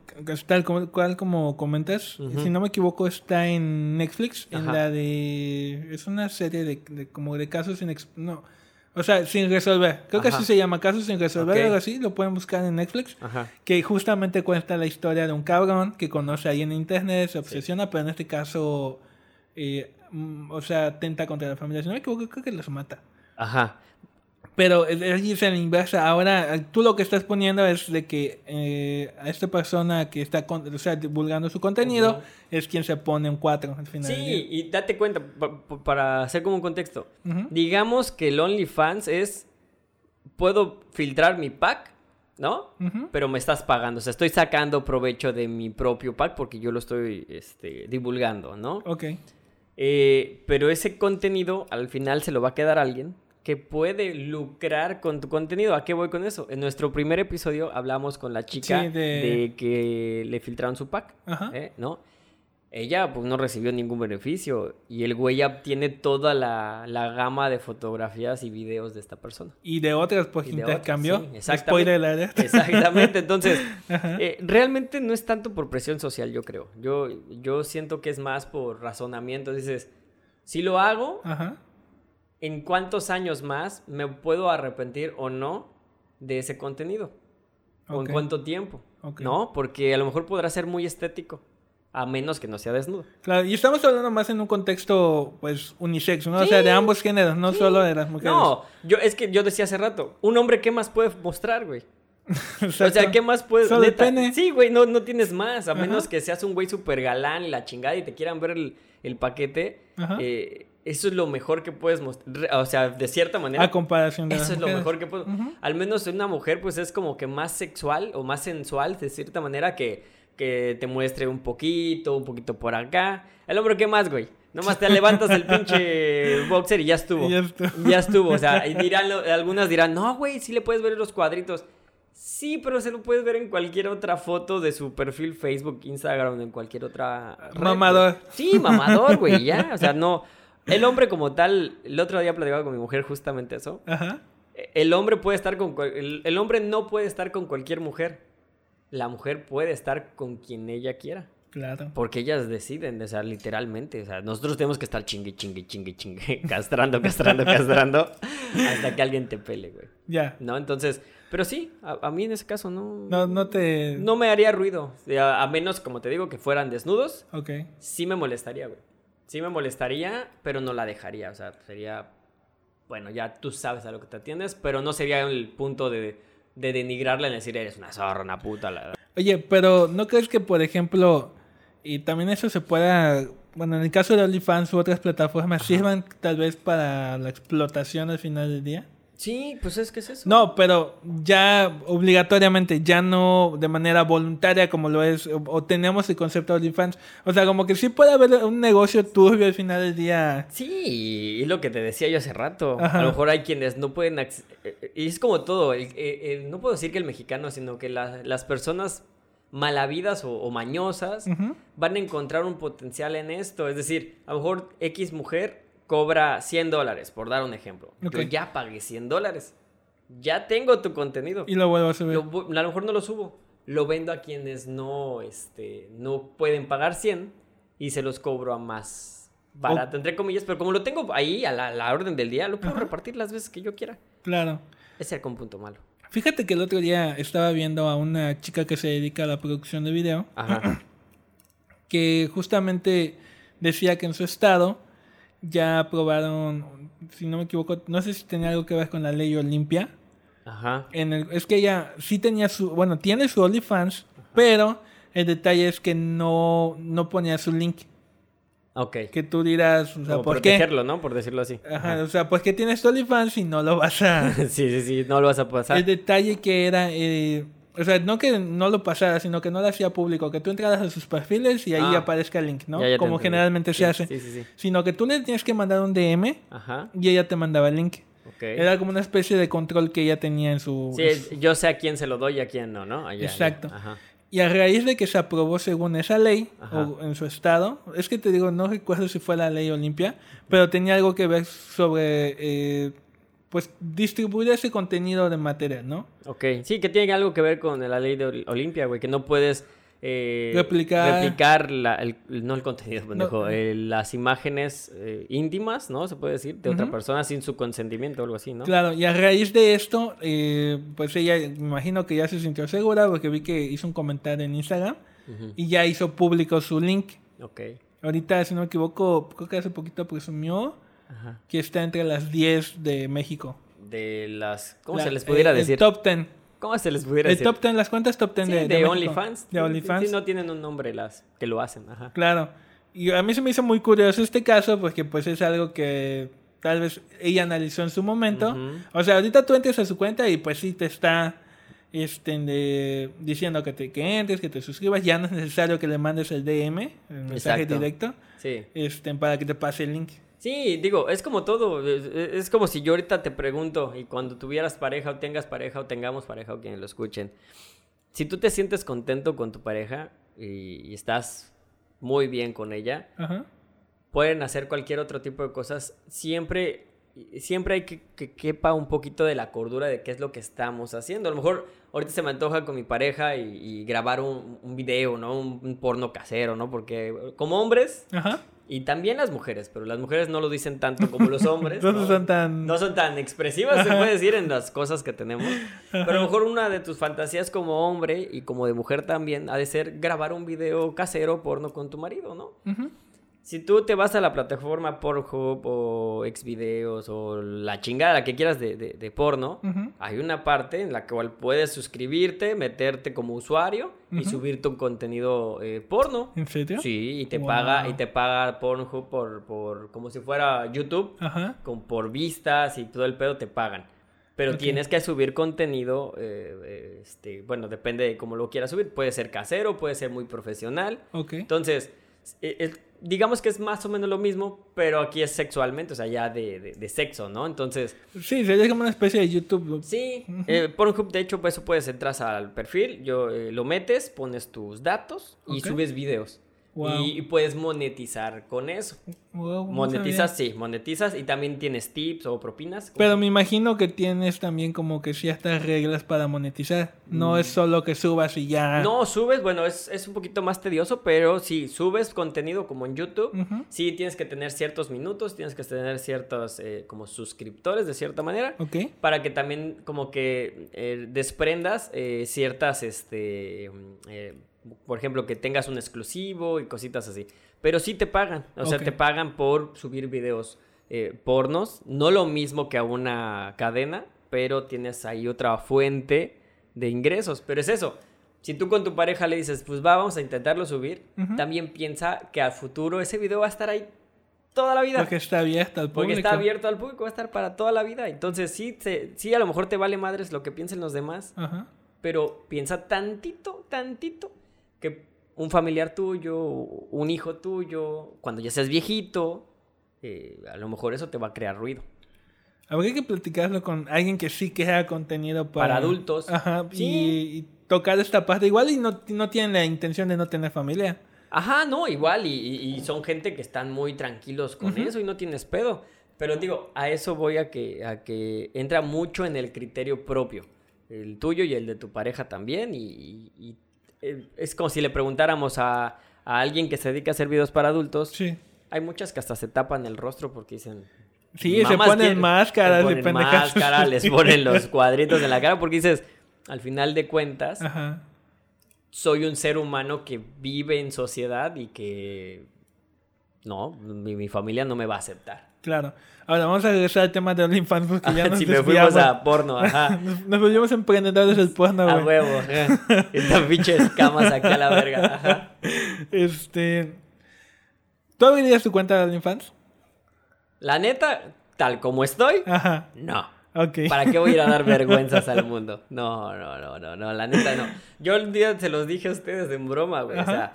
tal como- cual como comentas, si no me equivoco, está en Netflix, en Ajá. la de... Es una serie de, de- como de casos sin... No, o sea, sin resolver. Creo que Ajá. así se llama, casos sin resolver, Ok. algo así, lo pueden buscar en Netflix. Ajá. Que justamente cuenta la historia de un cabrón que conoce ahí en internet, se obsesiona, pero en este caso, eh, mm, o sea, atenta contra la familia. Si no me equivoco, creo que los mata. Aja. Pero es- la inversa. Ahora, tú lo que estás poniendo es de que eh, a esta persona que está con- o sea, divulgando su contenido es quien se pone un 4 al final. Sí, y date cuenta, pa- pa- para hacer como un contexto. Digamos que el OnlyFans es. Puedo filtrar mi pack, ¿no? Pero me estás pagando. O sea, estoy sacando provecho de mi propio pack porque yo lo estoy este, divulgando, ¿no? Ok. Eh, pero ese contenido al final se lo va a quedar alguien que puede lucrar con tu contenido. ¿A qué voy con eso? En nuestro primer episodio hablamos con la chica Sí, de- de... que le filtraron su pack, Ajá. ¿eh? ¿no? Ella pues no recibió ningún beneficio y el güey ya tiene toda la, la gama de fotografías y videos de esta persona. Y de otras, pues intercambió. sí, exactamente. Spoiler. Exactamente, entonces, eh, realmente no es tanto por presión social, yo creo. Yo, yo siento que es más por razonamiento. Dices, si lo hago, Ajá. ¿En cuántos años más me puedo arrepentir o no de ese contenido? ¿O Ok. en cuánto tiempo? Ok. ¿No? Porque a lo mejor podrá ser muy estético, a menos que no sea desnudo. Claro, y estamos hablando más en un contexto, pues, unisex, ¿no? O sea, de ambos géneros, no solo de las mujeres. No, yo, es que yo decía hace rato, un hombre, ¿qué más puede mostrar, güey? O sea. ¿qué más puedes? Solo neta? pene. Sí, güey, no, no tienes más. A Ajá. menos que seas un güey súper galán y la chingada y te quieran ver el, el paquete. Ajá. eh, eso es lo mejor que puedes mostrar. O sea, de cierta manera. A comparación de Eso las es lo mejor que puedo. Ujú. Al menos una mujer, pues es como que más sexual o más sensual, de cierta manera, que, que te muestre un poquito, un poquito por acá. El hombre, ¿qué más, güey? Nomás te levantas el pinche boxer y ya estuvo. Ya estuvo. Ya estuvo. O sea, y dirán, algunas dirán, no, güey, sí le puedes ver los cuadritos. Sí, pero se lo puedes ver en cualquier otra foto de su perfil Facebook, Instagram, en cualquier otra. red, Mamador. Sí, mamador, güey, ya. O sea, no. El hombre como tal, el otro día platicaba con mi mujer justamente eso. Ajá. El hombre puede estar con. El, el hombre no puede estar con cualquier mujer. La mujer puede estar con quien ella quiera. Claro. Porque ellas deciden, o sea, literalmente. O sea, nosotros tenemos que estar chingue, chingue, chingue, chingue, castrando, castrando, castrando, hasta que alguien te pele, güey. Ya. ¿No? Entonces, pero sí, a, a mí en ese caso no, No, no te. no me haría ruido. Sea, a menos, como te digo, que fueran desnudos, Ok. sí me molestaría, güey. Sí me molestaría, pero no la dejaría. O sea, sería, bueno, ya tú sabes a lo que te atiendes, pero no sería el punto de, de denigrarla en decir, eres una zorra, una puta. La... Oye, pero ¿no crees que, por ejemplo, y también eso se pueda, bueno, en el caso de OnlyFans u otras plataformas, sirvan tal vez para la explotación al final del día? Sí, pues es que es eso. No, pero ya obligatoriamente, ya no de manera voluntaria como lo es, o, o tenemos el concepto de OnlyFans. O sea, como que sí puede haber un negocio turbio al final del día. Sí, y lo que te decía yo hace rato. Ajá. A lo mejor hay quienes no pueden... Y es como todo. el- no puedo decir que el mexicano, sino que la- las personas malavidas o, o mañosas van a encontrar un potencial en esto. Es decir, a lo mejor X mujer cobra 100 dólares, por dar un ejemplo. Ok. Yo ya pagué 100 dólares. Ya tengo tu contenido. Y lo vuelvo a subir. Lo a lo mejor no lo subo. Lo vendo a quienes no, este, no pueden pagar 100 y se los cobro a más barato, entre comillas. Pero como lo tengo ahí a la, la orden del día, lo puedo repartir las veces que yo quiera. Claro. Ese es un punto malo. Fíjate que el otro día estaba viendo a una chica que se dedica a la producción de video. Ajá. que justamente decía que en su estado ya aprobaron, si no me equivoco, no sé si tenía algo que ver con la ley Olimpia. Ajá. En el, es que ella sí tenía su, bueno, tiene su OnlyFans, pero el detalle es que no, no ponía su link. Ok. Que tú dirás, o sea, Como ¿por qué? protegerlo, ¿no? Por decirlo así. Ajá, o sea, pues que tienes tu OnlyFans y no lo vas a... sí, sí, sí. No lo vas a pasar. El detalle que era, eh, o sea, no que no lo pasara, sino que no lo hacía público, que tú entraras a sus perfiles y ahí Ah. aparezca el link, ¿no? Ya, ya Como generalmente Sí, se hace. Sí, sí, sí. Sino que tú le tienes que mandar un DM Ajá. y ella te mandaba el link. Ok. Era como una especie de control que ella tenía en su... Sí, yo sé a quién se lo doy y a quién no, ¿no? Ya. Exacto. Ajá. Y a raíz de que se aprobó según esa ley, Ajá. o en su estado, es que te digo, no recuerdo si fue la ley Olimpia, pero tenía algo que ver sobre, eh, pues, distribuir ese contenido de material, ¿no? Ok, sí, que tiene algo que ver con la ley de Ol- Olimpia, güey, que no puedes eh, Replicar. replicar la- el, no el contenido, pendejo, No. eh, las imágenes eh, íntimas, ¿no? Se puede decir, de otra persona sin su consentimiento o algo así, ¿no? Claro, y a raíz de esto, eh, pues ella, me imagino que ya se sintió segura porque vi que hizo un comentario en Instagram y ya hizo público su link. Ok. Ahorita, si no me equivoco, creo que hace poquito presumió Ajá. que está entre las 10 de México. De las... ¿Cómo La- se les pudiera el- decir? El top 10. ¿Cómo se les pudiera El decir? top 10, las cuentas top 10 Sí, de, de, de. OnlyFans. De OnlyFans. Sí, no tienen un nombre las que lo hacen, ajá. Claro. Y a mí se me hizo muy curioso este caso porque pues es algo que tal vez ella analizó en su momento. Ujú. O sea, ahorita tú entres a su cuenta y pues sí te está este, de- diciendo que, te, que entres, que te suscribas. Ya no es necesario que le mandes el DM, el mensaje Exacto. directo, Sí. este, para que te pase el link. Sí, digo, es como todo. Es, como si yo ahorita te pregunto, y cuando tuvieras pareja o tengas pareja o tengamos pareja o quienes lo escuchen, si tú te sientes contento con tu pareja y, y estás muy bien con ella, Ajá. pueden hacer cualquier otro tipo de cosas. Siempre, siempre hay que que quepa un poquito de la cordura de qué es lo que estamos haciendo. A lo mejor ahorita se me antoja con mi pareja y, y grabar un, un video, ¿no? Un, un porno casero, ¿no? Porque como hombres, Ajá. Y también las mujeres, pero las mujeres no lo dicen tanto como los hombres. No ¿no? son tan... No son tan expresivas, se puede decir, en las cosas que tenemos. Pero a lo mejor una de tus fantasías como hombre y como de mujer también ha de ser grabar un video casero porno con tu marido, ¿no? Ujú. Si tú te vas a la plataforma Pornhub o Xvideos o la chingada la que quieras de, de- de porno, hay una parte en la cual puedes suscribirte, meterte como usuario y subir tu contenido eh, porno. ¿En serio? Sí, y te Wow. paga, y te paga Pornhub por, por, como si fuera YouTube, con, por vistas y todo el pedo te pagan. Pero tienes que subir contenido, eh, eh, este, bueno, depende de cómo lo quieras subir. Puede ser casero, puede ser muy profesional. Ok. Entonces, el- digamos que es más o menos lo mismo, pero aquí es sexualmente, o sea, ya de, de- de sexo, ¿no? Entonces, Sí, sería como una especie de YouTube. sí, eh, Pornhub, de hecho, pues eso puedes, entras al perfil, yo, eh, lo metes, pones tus datos y subes videos. Wow. Y, y puedes monetizar con eso. Wow, Monetizas, sabía. sí, monetizas y también tienes tips o propinas. Pero me imagino que tienes también como que ciertas reglas para monetizar. No es solo que subas y ya. Mm. No, subes, bueno, es, es un poquito más tedioso, pero sí, subes contenido como en YouTube. Sí, tienes que tener ciertos minutos, tienes que tener ciertos eh, como suscriptores de cierta manera. Ok. Para que también como que eh, desprendas eh, ciertas, este, mm, por ejemplo, que tengas un exclusivo y cositas así. Pero sí te pagan, o sea, te pagan por subir videos eh, pornos. No lo mismo que a una cadena, pero tienes ahí otra fuente de ingresos. Pero es eso. Si tú con tu pareja le dices, pues va, vamos a intentarlo subir, Ujú. también piensa que al futuro ese video va a estar ahí toda la vida. Porque está abierto al público. Porque está abierto al público, va a estar para toda la vida. Entonces, sí, te- sí, a lo mejor te vale madres lo que piensen los demás, pero piensa tantito, tantito, que un familiar tuyo, un hijo tuyo, cuando ya seas viejito, eh, a lo mejor eso te va a crear ruido. Habría que platicarlo con alguien que sí crea contenido para, Para adultos. Ajá. Sí. Y, y tocar esta parte. Igual y no, no tienen la intención de no tener familia. Ajá, no, igual, y, son gente que están muy tranquilos con eso y no tienes pedo. Pero digo, a eso voy a que, a que entra mucho en el criterio propio, el tuyo y el de tu pareja también. Y, es como si le preguntáramos a, a alguien que se dedica a hacer videos para adultos. Sí. Hay muchas que hasta se tapan el rostro porque dicen... Sí, se "Mamás ponen quieren-". máscaras Se ponen pendejadas. máscara, les ponen los cuadritos en la cara porque dices, al final de cuentas, Ajá. soy un ser humano que vive en sociedad y que no, mi, mi familia no me va a aceptar. Claro. Ahora vamos a regresar al tema de OnlyFans porque ya nos si me fuimos a porno, ajá. Nos, volvimos emprendedores del porno, A güey. huevo, ajá. Estas pinches camas aquí a la verga. Ajá. Este. ¿Tú abrirías tu cuenta de OnlyFans? La neta, tal como estoy, Ajá. no. Ok. ¿Para qué voy a ir a dar vergüenzas al mundo? No, no, no, no, no, la neta no. Yo un día se los dije a ustedes en broma, güey. O sea,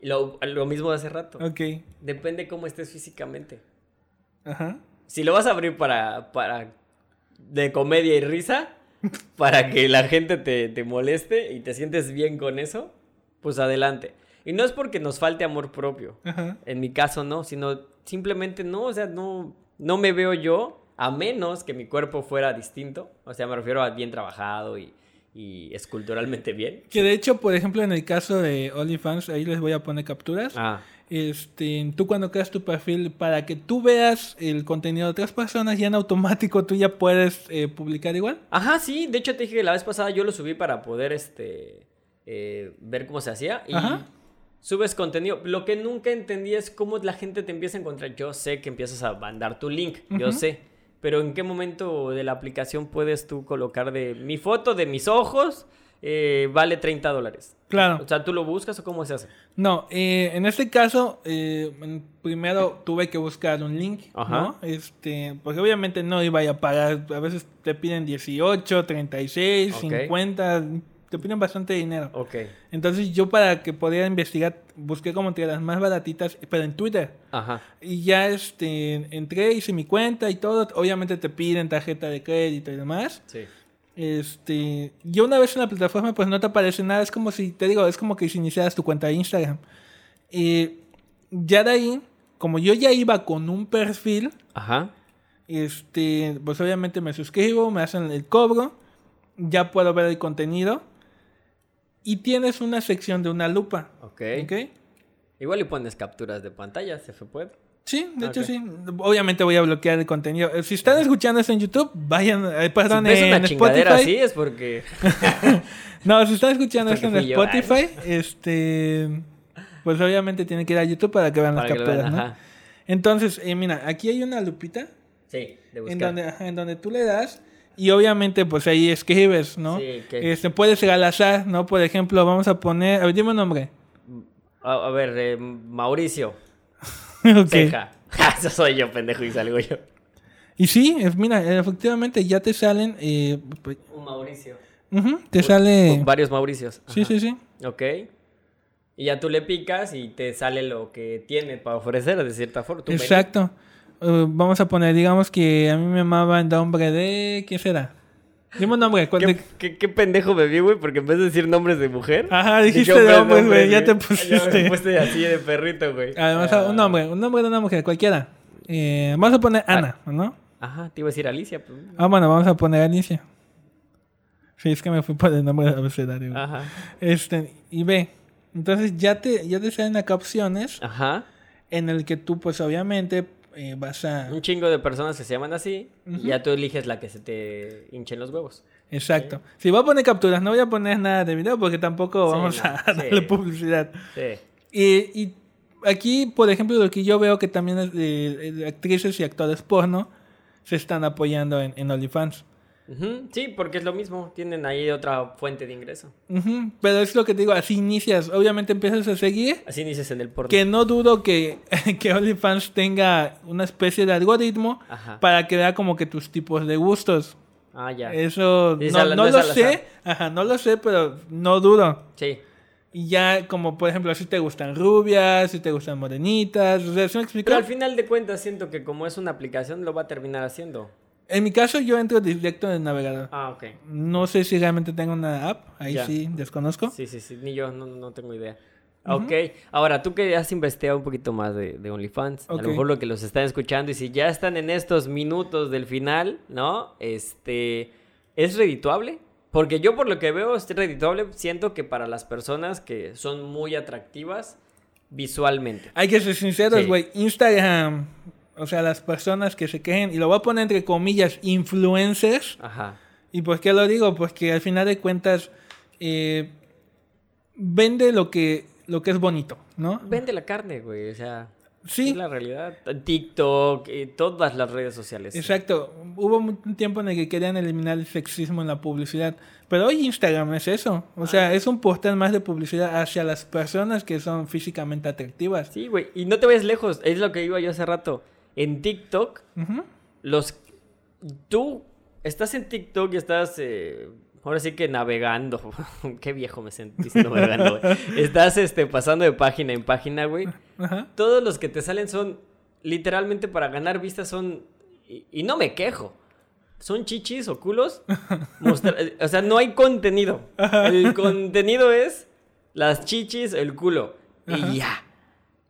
lo, lo mismo de hace rato. Ok. Depende cómo estés físicamente. Ajá. Si lo vas a abrir para, para de comedia y risa, para que la gente te, te moleste y te sientes bien con eso, pues adelante. Y no es porque nos falte amor propio. Ajá. En mi caso no, sino simplemente no, o sea, no, no me veo yo, a menos que mi cuerpo fuera distinto. O sea, me refiero a bien trabajado y, y esculturalmente bien. Que de hecho, por ejemplo, en el caso de OnlyFans, ahí les voy a poner capturas. Ah, Este, tú cuando creas tu perfil, para que tú veas el contenido de otras personas, ya en automático tú ya puedes eh, publicar igual. Ajá, sí, de hecho te dije que la vez pasada yo lo subí para poder este eh, ver cómo se hacía y Ajá. subes contenido. Lo que nunca entendí es cómo la gente te empieza a encontrar. Yo sé que empiezas a mandar tu link, yo sé, pero ¿en qué momento de la aplicación puedes tú colocar de mi foto de mis ojos eh, vale 30 dólares? Claro. O sea, ¿tú lo buscas o cómo se hace? No, eh, en este caso, eh, primero tuve que buscar un link, Ajá. ¿no? Este, porque obviamente no iba a pagar, a veces te piden 18, 36, Ok. 50, te piden bastante dinero. Ok. Entonces yo para que pudiera investigar, busqué como entre las más baratitas, pero en Twitter. Ajá. Y ya este, entré, hice mi cuenta y todo. Obviamente te piden tarjeta de crédito y demás. Sí. Este, yo una vez en la plataforma pues no te aparece nada, es como si, te digo, es como que si iniciaras tu cuenta de Instagram. Y ya de ahí, como yo ya iba con un perfil, Ajá. este, pues obviamente me suscribo, me hacen el cobro, ya puedo ver el contenido y tienes una sección de una lupa, Ok. ¿ok? Igual y pones capturas de pantalla, se puede. Sí, de hecho sí. Obviamente voy a bloquear el contenido. Eh, Si están escuchando esto en YouTube, vayan, eh, perdón, si ves una en Spotify. así es porque... No, si están escuchando esto en yo, Spotify, este, pues obviamente tienen que ir a YouTube para que vean para las que lo vean, capturas, ¿no? ajá. Entonces, eh, mira, aquí hay una lupita Sí, de buscar. en donde, en donde tú le das y obviamente pues ahí escribes, ¿no? Sí, que- Este, puedes ir al azar, ¿no? Por ejemplo, vamos a poner, a ver, dime un nombre. A, a ver, eh, Mauricio. Ceja. Eso soy yo, pendejo, y salgo yo. Y sí, es- mira, efectivamente ya te salen, eh, pues, Un Mauricio. te sale... Varios Mauricios. Sí, Ajá. sí, sí. Ok. Y ya tú le picas y te sale lo que tiene para ofrecer de cierta forma. menú. Eh, vamos a poner, digamos que a mí me amaba el nombre de... ¿Quién será? Dime un nombre. ¿cuál ¿Qué, de- qué, qué pendejo me vi, güey, porque en vez de decir nombres de mujer. Ajá, dijiste de hombres, güey. Ya te Ya me pusiste. puse así de perrito, güey. Además, Ah, un nombre. Un nombre de una mujer, cualquiera. Eh, vamos a poner Ana, ¿no? Ajá, te iba a decir Alicia. pues. Ah, bueno, vamos a poner Alicia. Sí, es que me fui por el nombre del abecedario. Ajá. Este, y ve. Entonces ya te, ya te salen acá opciones Ajá. en el que tú, pues obviamente, eh, vas a. Un chingo de personas que se llaman así. Y ya tú eliges la que se te hinchen los huevos. Exacto. Si voy a poner capturas, no voy a poner nada de video porque tampoco Sí, vamos no, a sí. darle publicidad. Sí. Y, y aquí, por ejemplo, lo que yo veo que también de, de actrices y actores porno se están apoyando en, en OnlyFans. Sí, porque es lo mismo. Tienen ahí otra fuente de ingreso. Pero es lo que te digo, así inicias. Obviamente empiezas a seguir. Así dices en el porno. Que no dudo que, que OnlyFans tenga una especie de algoritmo Ajá. para que vea como que tus tipos de gustos. Ah, ya. Eso Es no, lo sé. Ajá, no lo sé, pero no dudo. Sí. Y ya, como por ejemplo, si te gustan rubias, si te gustan morenitas, o sea, ¿sí me explico? Pero al final de cuentas siento que como es una aplicación lo va a terminar haciendo. En mi caso, yo entro directo en el navegador. Ah, ok. No sé si realmente tengo una app, ahí Ya. sí, desconozco. Sí, sí, sí. Ni yo no, no tengo idea. Ok. Ahora, tú que has investigado un poquito más de, de OnlyFans, a lo mejor lo que los están escuchando y si ya están en estos minutos del final, ¿no? Este, ¿es redituable? Porque yo por lo que veo es redituable, siento que para las personas que son muy atractivas visualmente. Hay que ser sinceros, Sí. güey. Instagram, o sea, las personas que se quejen, y lo voy a poner entre comillas, influencers. Ajá. ¿Y por qué lo digo? Pues que al final de cuentas eh, vende lo que, lo que es bonito, ¿no? Vende la carne, güey, o sea... Sí. Es la realidad. TikTok, eh, todas las redes sociales. Exacto. Hubo un tiempo en el que querían eliminar el sexismo en la publicidad. Pero hoy Instagram es eso. O sea, es un portal más de publicidad hacia las personas que son físicamente atractivas. Sí, güey. Y no te vayas lejos. Es lo que iba yo hace rato. En TikTok, los... Tú estás en TikTok y estás... eh, Ahora sí que navegando. Qué viejo me sentí diciendo navegando, güey. Estás este, pasando de página en página, güey. Todos los que te salen son... Literalmente para ganar vistas son... Y, y no me quejo. Son chichis o culos. o sea, no hay contenido. El contenido es las chichis, el culo. Ajá. Y ya.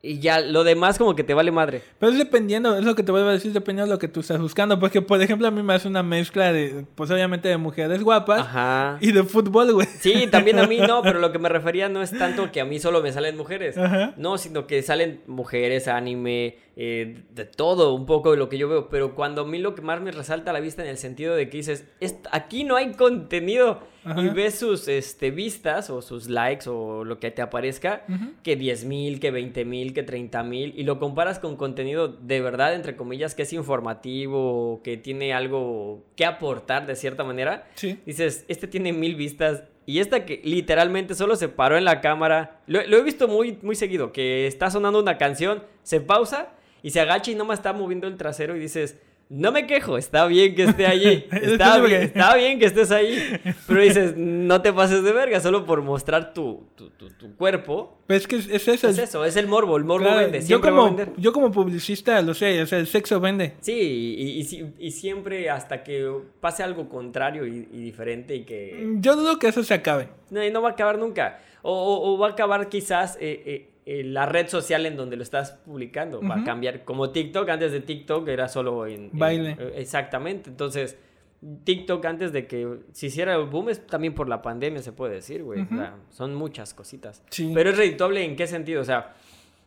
Y ya, lo demás como que te vale madre. Pero es dependiendo, es lo que te voy a decir, dependiendo de lo que tú estás buscando. Porque, por ejemplo, a mí me hace una mezcla de, pues obviamente de mujeres guapas Ajá. y de fútbol, güey. Sí, también a mí no, pero lo que me refería no es tanto que a mí solo me salen mujeres. Ajá. No, sino que salen mujeres, anime, eh, de todo, un poco de lo que yo veo. Pero cuando a mí lo que más me resalta a la vista en el sentido de que dices, "Est- aquí no hay contenido. Ajá. Y ves sus este, vistas o sus likes o lo que te aparezca, que 10 mil, que 20 mil, que 30 mil, y lo comparas con contenido de verdad, entre comillas, que es informativo, que tiene algo que aportar de cierta manera. Sí. Dices, este tiene mil vistas. Y esta que literalmente solo se paró en la cámara. Lo, lo he visto muy, muy seguido. Que está sonando una canción, se pausa y se agacha y nomás está moviendo el trasero y dices, no me quejo, está bien que esté allí. Está, bien, está bien que estés ahí. Pero dices, no te pases de verga, solo por mostrar tu, tu, tu- tu cuerpo. Pero es que es, es eso. Es eso, es el morbo. El morbo Claro, vende, yo, siempre va a como, vender. yo como publicista lo sé, o sea, el sexo vende. Sí, y, y- y si- y siempre hasta que pase algo contrario y, y diferente y que... Yo dudo que eso se acabe. No, y no va a acabar nunca. O, o- o va a acabar quizás eh, eh, eh, la red social en donde lo estás publicando. Va a cambiar. Como TikTok, antes de TikTok era solo en... Baile. eh, exactamente. Entonces, TikTok antes de que se hiciera el boom es también por la pandemia, se puede decir, güey. O sea, son muchas cositas. Sí. Pero es redituable en qué sentido? O sea...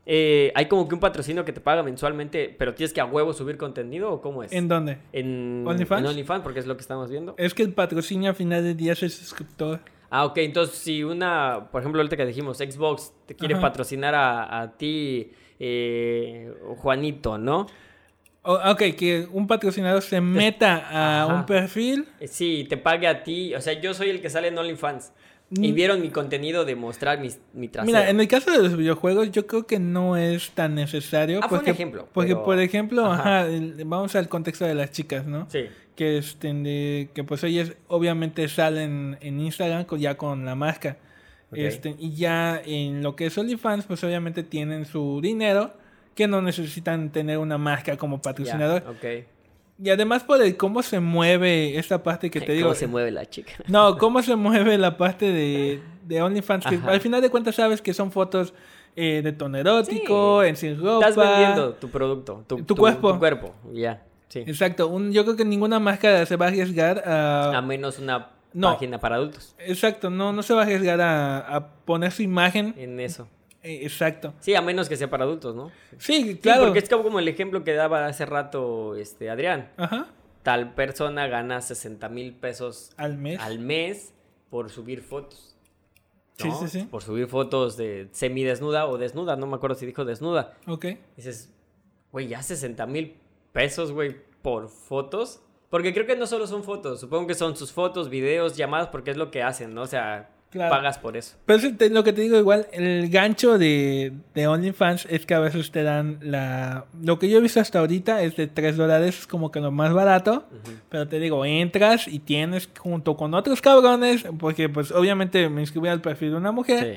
eh, hay como que un patrocinio que te paga mensualmente, pero tienes que a huevo subir contenido o cómo es? ¿En dónde? En OnlyFans? En OnlyFans, porque es lo que estamos viendo. Es que el patrocinio a final de día es el suscriptor. Ah, ok. Entonces, si una, por ejemplo, ahorita que dijimos, Xbox te quiere Ajá. patrocinar a, a ti, eh, Juanito, ¿no? O- ok, que un patrocinador se meta a Ajá. un perfil. Eh, Sí, te pague a ti. O sea, yo soy el que sale en OnlyFans. Y Mm. vieron mi contenido de mostrar mis, mi trasero. Mira, en el caso de los videojuegos, yo creo que no es tan necesario. Ah, fue un porque, ejemplo, Porque, pero- por ejemplo, Ajá. ajá, el- vamos al contexto de las chicas, ¿no? Sí. Que, este, de- que pues ellas obviamente salen en Instagram con- ya con la marca. Ok. Este, y ya en lo que es OnlyFans, pues obviamente tienen su dinero que no necesitan tener una marca como patrocinador. Y además por el cómo se mueve esta parte que te digo. ¿Cómo se mueve la chica? No, cómo se mueve la parte de, de OnlyFans. Que al final de cuentas sabes que son fotos eh, de tono erótico, Sí. en sin ropa. Estás vendiendo tu producto, tu, Tu cuerpo. Tu cuerpo, ya. Sí. Exacto. Un, yo creo que ninguna marca se va a arriesgar a... A menos una No. página para adultos Exacto, no, no se va a arriesgar a, a poner su imagen. en eso. Eh, exacto. Sí, a menos que sea para adultos, ¿no? Sí, Sí, claro. porque es como el ejemplo que daba hace rato este Adrián. Ajá. Tal persona gana 60 mil pesos Al mes. al mes por subir fotos. Sí, ¿no? sí, sí. Por subir fotos de semidesnuda o desnuda, no me acuerdo si dijo desnuda. Ok. Dices, güey, ya 60 mil pesos, güey, por fotos. Porque creo que no solo son fotos, supongo que son sus fotos, videos, llamadas, porque es lo que hacen, ¿no? O sea, Claro. pagas por eso. Pero eso te- lo que te digo igual, el gancho de, de OnlyFans es que a veces te dan la... Lo que yo he visto hasta ahorita es de 3 dólares, es como que lo más barato. Pero te digo, entras y tienes junto con otros cabrones, porque pues obviamente me inscribí al perfil de una mujer,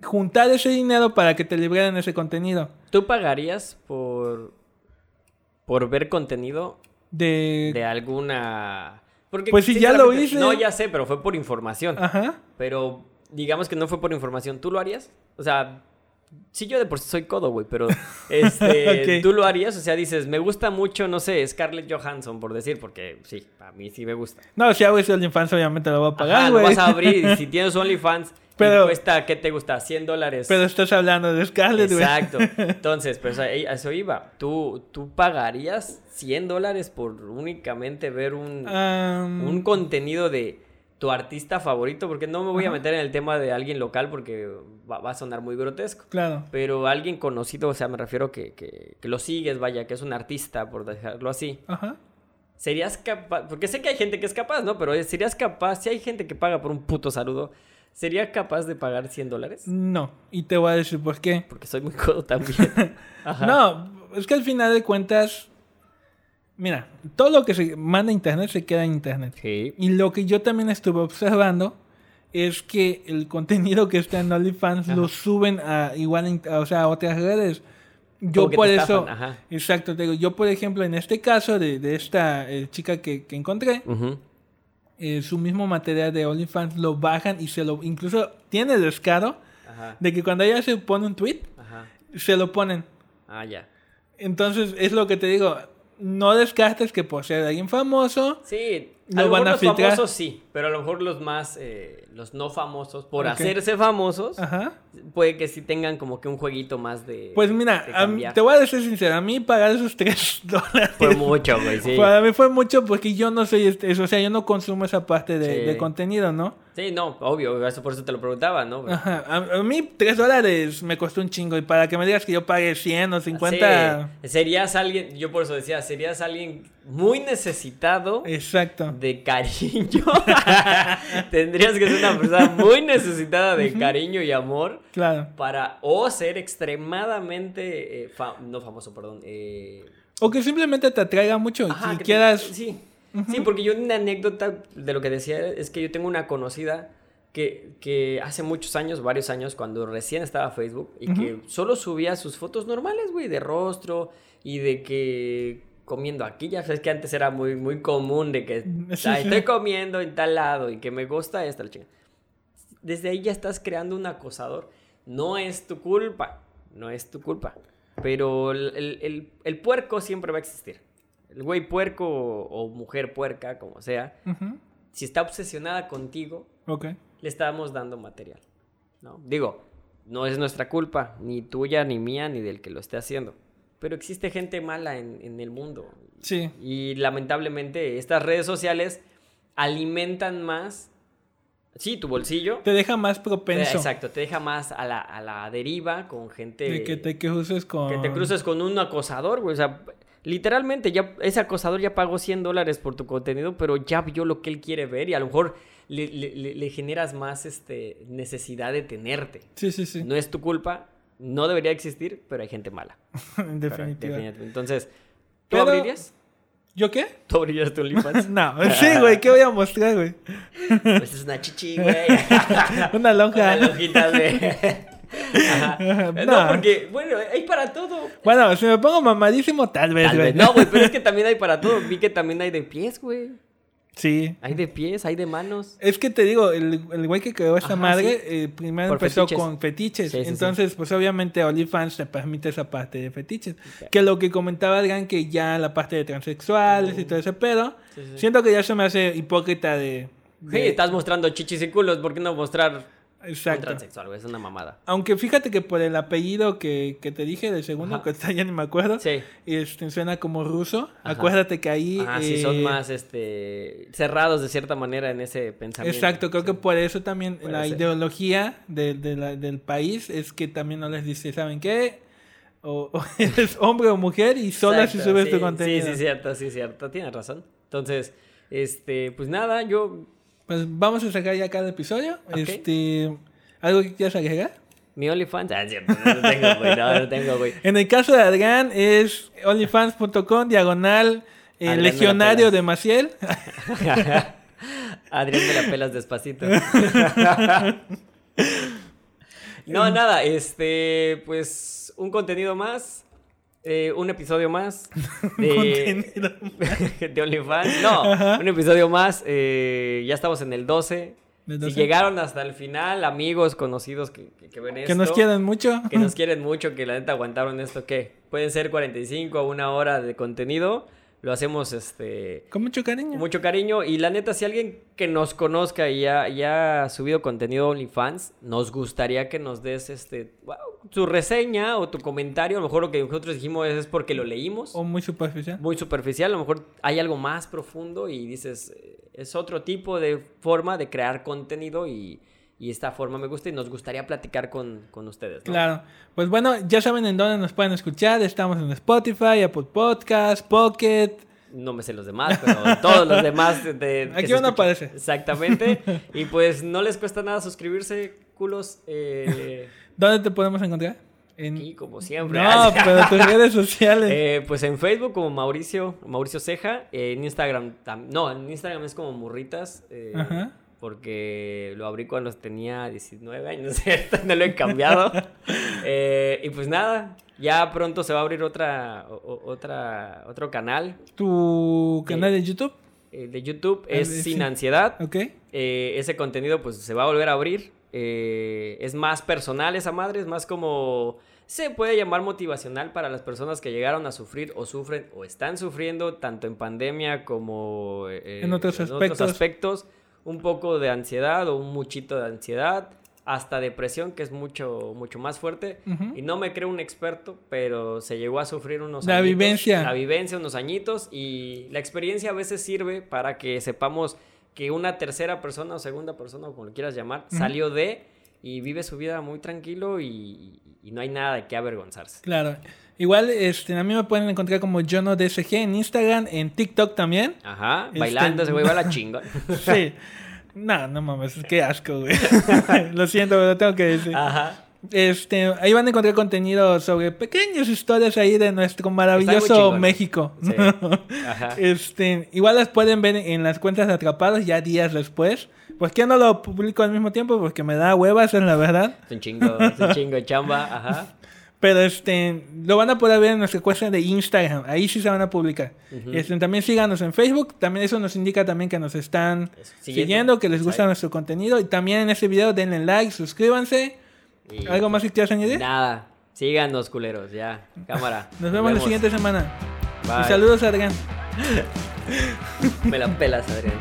Sí. juntar ese dinero para que te liberen ese contenido. ¿Tú pagarías por, por ver contenido De... de alguna... Porque, Pues si ya lo hice. No, ya sé, pero fue por información. Ajá. Pero digamos que no fue por información. ¿Tú lo harías? O sea, sí yo de por sí soy codo, güey, pero este, tú lo harías. O sea, dices, me gusta mucho, no sé, Scarlett Johansson, por decir, porque sí, a mí sí me gusta. No, si hago ese OnlyFans obviamente lo voy a pagar, lo güey. vas a abrir si tienes OnlyFans, Pero- cuesta, ¿qué te gusta? 100 dólares. Pero estás hablando de Scarlett, güey. Exacto. Entonces, pues a eso iba. ¿Tú, tú pagarías 100 dólares por únicamente ver un, un contenido de tu artista favorito? Porque no me voy a meter en el tema de alguien local porque va, va a sonar muy grotesco. Claro. Pero alguien conocido, o sea, me refiero que, que, que lo sigues, vaya, que es un artista, por dejarlo así. Ajá. ¿Serías capaz? Porque sé que hay gente que es capaz, ¿no? Pero ¿serías capaz? Si hay gente que paga por un puto saludo, ¿sería capaz de pagar 100 dólares? No. Y te voy a decir por qué. Porque soy muy codo también. Ajá. No, es que al final de cuentas, mira, todo lo que se manda a internet se queda en internet. Sí. Y lo que yo también estuve observando es que el contenido que está en OnlyFans lo suben a igual, a, o sea, a otras redes. Yo por eso, ajá. exacto, te digo, yo por ejemplo en este caso de, de esta eh, chica que, que encontré, Ujú. Eh, su mismo material de OnlyFans lo bajan y se lo, incluso tiene descaro Ajá. de que cuando ella se pone un tweet, Ajá. se lo ponen. Ah, ya. Entonces, es lo que te digo. No descartes que por ser alguien famoso. Sí, a lo van mejor a los filtrar. famosos sí, pero a lo mejor los más, eh, los no famosos, por hacerse famosos, Ajá. puede que sí tengan como que un jueguito más de. Pues mira, de mí- te voy a decir sincero. A mí pagar esos 3 dólares. Fue mucho, güey, sí. Para mí fue mucho porque yo no soy este, eso, o sea, yo no consumo esa parte de, Sí. de contenido, ¿no? Sí, no, obvio, eso por eso te lo preguntaba, ¿no? Ajá. A, a mí 3 dólares me costó un chingo y para que me digas que yo pague 100 o 50... Sí, serías alguien, yo por eso decía, serías alguien muy necesitado Exacto. de cariño. Tendrías que ser una persona muy necesitada de cariño y amor Claro. para o ser extremadamente eh, no famoso, perdón. eh, O que simplemente te atraiga mucho ajá, si que te- quieras... sí. Sí, porque yo una anécdota de lo que decía es que yo tengo una conocida que, que hace muchos años, varios años, cuando recién estaba Facebook, y que solo subía sus fotos normales, güey, de rostro y de que comiendo aquí, ya sabes que antes era muy, muy común de que Sí, "Ay, sí. estoy comiendo en tal lado y que me gusta esta la chinga. Desde ahí ya estás creando un acosador. No es tu culpa, no es tu culpa. Pero el, el- el- el puerco siempre va a existir. El güey puerco o, o mujer puerca, como sea, si está obsesionada contigo, Ok. le estamos dando material. ¿no? Digo, no es nuestra culpa, ni tuya, ni mía, ni del que lo esté haciendo. Pero existe gente mala en, en el mundo. Sí. Y lamentablemente estas redes sociales alimentan más, sí, tu bolsillo. Te deja más te- propenso. exacto, te deja más a la, a la deriva con gente... De que te cruces con... Que te cruces con un acosador, güey. O sea, literalmente, ya ese acosador ya pagó 100 dólares por tu contenido, pero ya vio lo que él quiere ver y a lo mejor le- le- le generas más este, necesidad de tenerte. Sí, sí, sí. No es tu culpa, no debería existir, pero hay gente mala. en definitiva. Definitivamente. Entonces, ¿tú Pero- abrirías? ¿Yo qué? ¿Tú abrirías tu OnlyFans? No, sí, güey, ¿qué voy a mostrar, güey? Pues es una chichi, güey. Una lonja. Una lonjita. Ajá. No. No, porque, bueno, hay para todo. Bueno, si me pongo mamadísimo, tal vez, Tal güey. vez. No, güey, pero es que también hay para todo. Vi que también hay de pies, güey. Sí. Hay de pies, hay de manos. Es que te digo, el, el güey que creó esta Ajá, madre, sí. eh, primero Por empezó fetiches. con fetiches. Sí, sí, sí. Entonces, pues obviamente OnlyFans te permite esa parte de fetiches. Que lo que comentaba Adrián, que ya la parte de transexuales y todo ese pedo, Sí, sí. siento que ya se me hace hipócrita de... Sí, de- estás mostrando chichis y culos. ¿Por qué no mostrar Exacto. transexual, güey? Es una mamada. Aunque fíjate que por el apellido que, que te dije del segundo, Ajá. que ahorita ya ni me acuerdo, Sí. este, suena como ruso. Ajá. Acuérdate que ahí... Ah, sí, son eh, más este cerrados de cierta manera en ese pensamiento. Exacto, creo Sí. que por eso también Puede la ser. ideología de, de la- del país es que también no les dice, ¿saben qué? O, o eres hombre o mujer y solo Exacto, subes sí, tu contenido. Sí, sí, cierto, sí, cierto. Tienes razón. Entonces, este, pues nada, yo. Pues vamos a sacar ya cada episodio. Este, ¿Algo que quieras agregar? Mi OnlyFans. Ah, cierto. No lo tengo, güey. No, lo tengo, güey. En el caso de Adrián es onlyfans.com diagonal eh, legionario de Maciel. Adrián me la pelas despacito. no, nada, este, pues un contenido más. Eh, un episodio más de, de OnlyFans. No, Ajá. un episodio más. eh, ya estamos en el 12. ¿El Si 12? llegaron hasta el final, amigos, conocidos que, que- que ven esto. Que nos quieren mucho. Que nos quieren mucho, que la neta aguantaron esto, ¿qué? Pueden ser 45 o una hora de contenido. Lo hacemos, este... Con mucho cariño. Con mucho cariño. Y la neta, si alguien que nos conozca y ya, ya ha subido contenido OnlyFans, nos gustaría que nos des este wow, tu reseña o tu comentario. A lo mejor lo que nosotros dijimos es porque lo leímos. O muy superficial. Muy superficial. A lo mejor hay algo más profundo y dices, eh, es otro tipo de forma de crear contenido y, y esta forma me gusta y nos gustaría platicar con, con ustedes. ¿no? Claro. Pues bueno, ya saben en dónde nos pueden escuchar. Estamos en Spotify, Apple Podcast, Pocket. No me sé los demás, pero todos los demás de... Aquí uno aparece. Exactamente. Y pues no les cuesta nada suscribirse, culos. Eh, ¿Dónde te podemos encontrar? En... aquí, como siempre. No, pero tus redes sociales. Eh, pues en Facebook como Mauricio, Mauricio Ceja. eh, en Instagram, no, en Instagram es como Murritas. eh, Ajá. Porque lo abrí cuando tenía 19 años, no lo he cambiado. Eh, y pues nada, ya pronto se va a abrir otra, o- otra, otro canal tu canal de YouTube. eh, de YouTube. Ah, Es. Sin Ansiedad. Ok. Eh, ese contenido pues se va a volver a abrir. Eh, es más personal esa madre, es más como... Se puede llamar motivacional para las personas que llegaron a sufrir o sufren o están sufriendo tanto en pandemia como eh, En otros aspectos. aspectos. Un poco de ansiedad o un muchito de ansiedad, hasta depresión que es mucho, mucho más fuerte. Y no me creo un experto, pero se llegó a sufrir unos La añitos, vivencia. La vivencia, unos añitos. Y la experiencia a veces sirve para que sepamos que una tercera persona o segunda persona, o como lo quieras llamar, salió de y vive su vida muy tranquilo y, y no hay nada de qué avergonzarse. Claro. Igual, este, a mí me pueden encontrar como JonoDSG en Instagram, en TikTok también. Ajá, Este- bailando, ese güey va la chinga. Sí. No, no mames, qué asco, güey. lo siento, pero lo tengo que decir. Ajá. Este, ahí van a encontrar contenido sobre pequeñas historias ahí de nuestro maravilloso chingón. México. Sí. Ajá. Este, igual las pueden ver en las cuentas de atrapados ya días después. ¿Por qué no lo publico al mismo tiempo? Porque me da huevas, es la verdad. Es un chingo, es un chingo de chamba. Ajá. Pero este, lo van a poder ver en nuestra cuenta de Instagram. Ahí sí se van a publicar. Este, también síganos en Facebook. También eso nos indica también que nos están siguiendo, siguiendo. que les gusta nuestro contenido. Y también en este video denle like, suscríbanse. Y- ¿Algo más que quieras añadir? Nada. Síganos, culeros, ya. Cámara. Nos vemos la siguiente semana. Bye. Y saludos Adrián. Me la pelas, Adrián.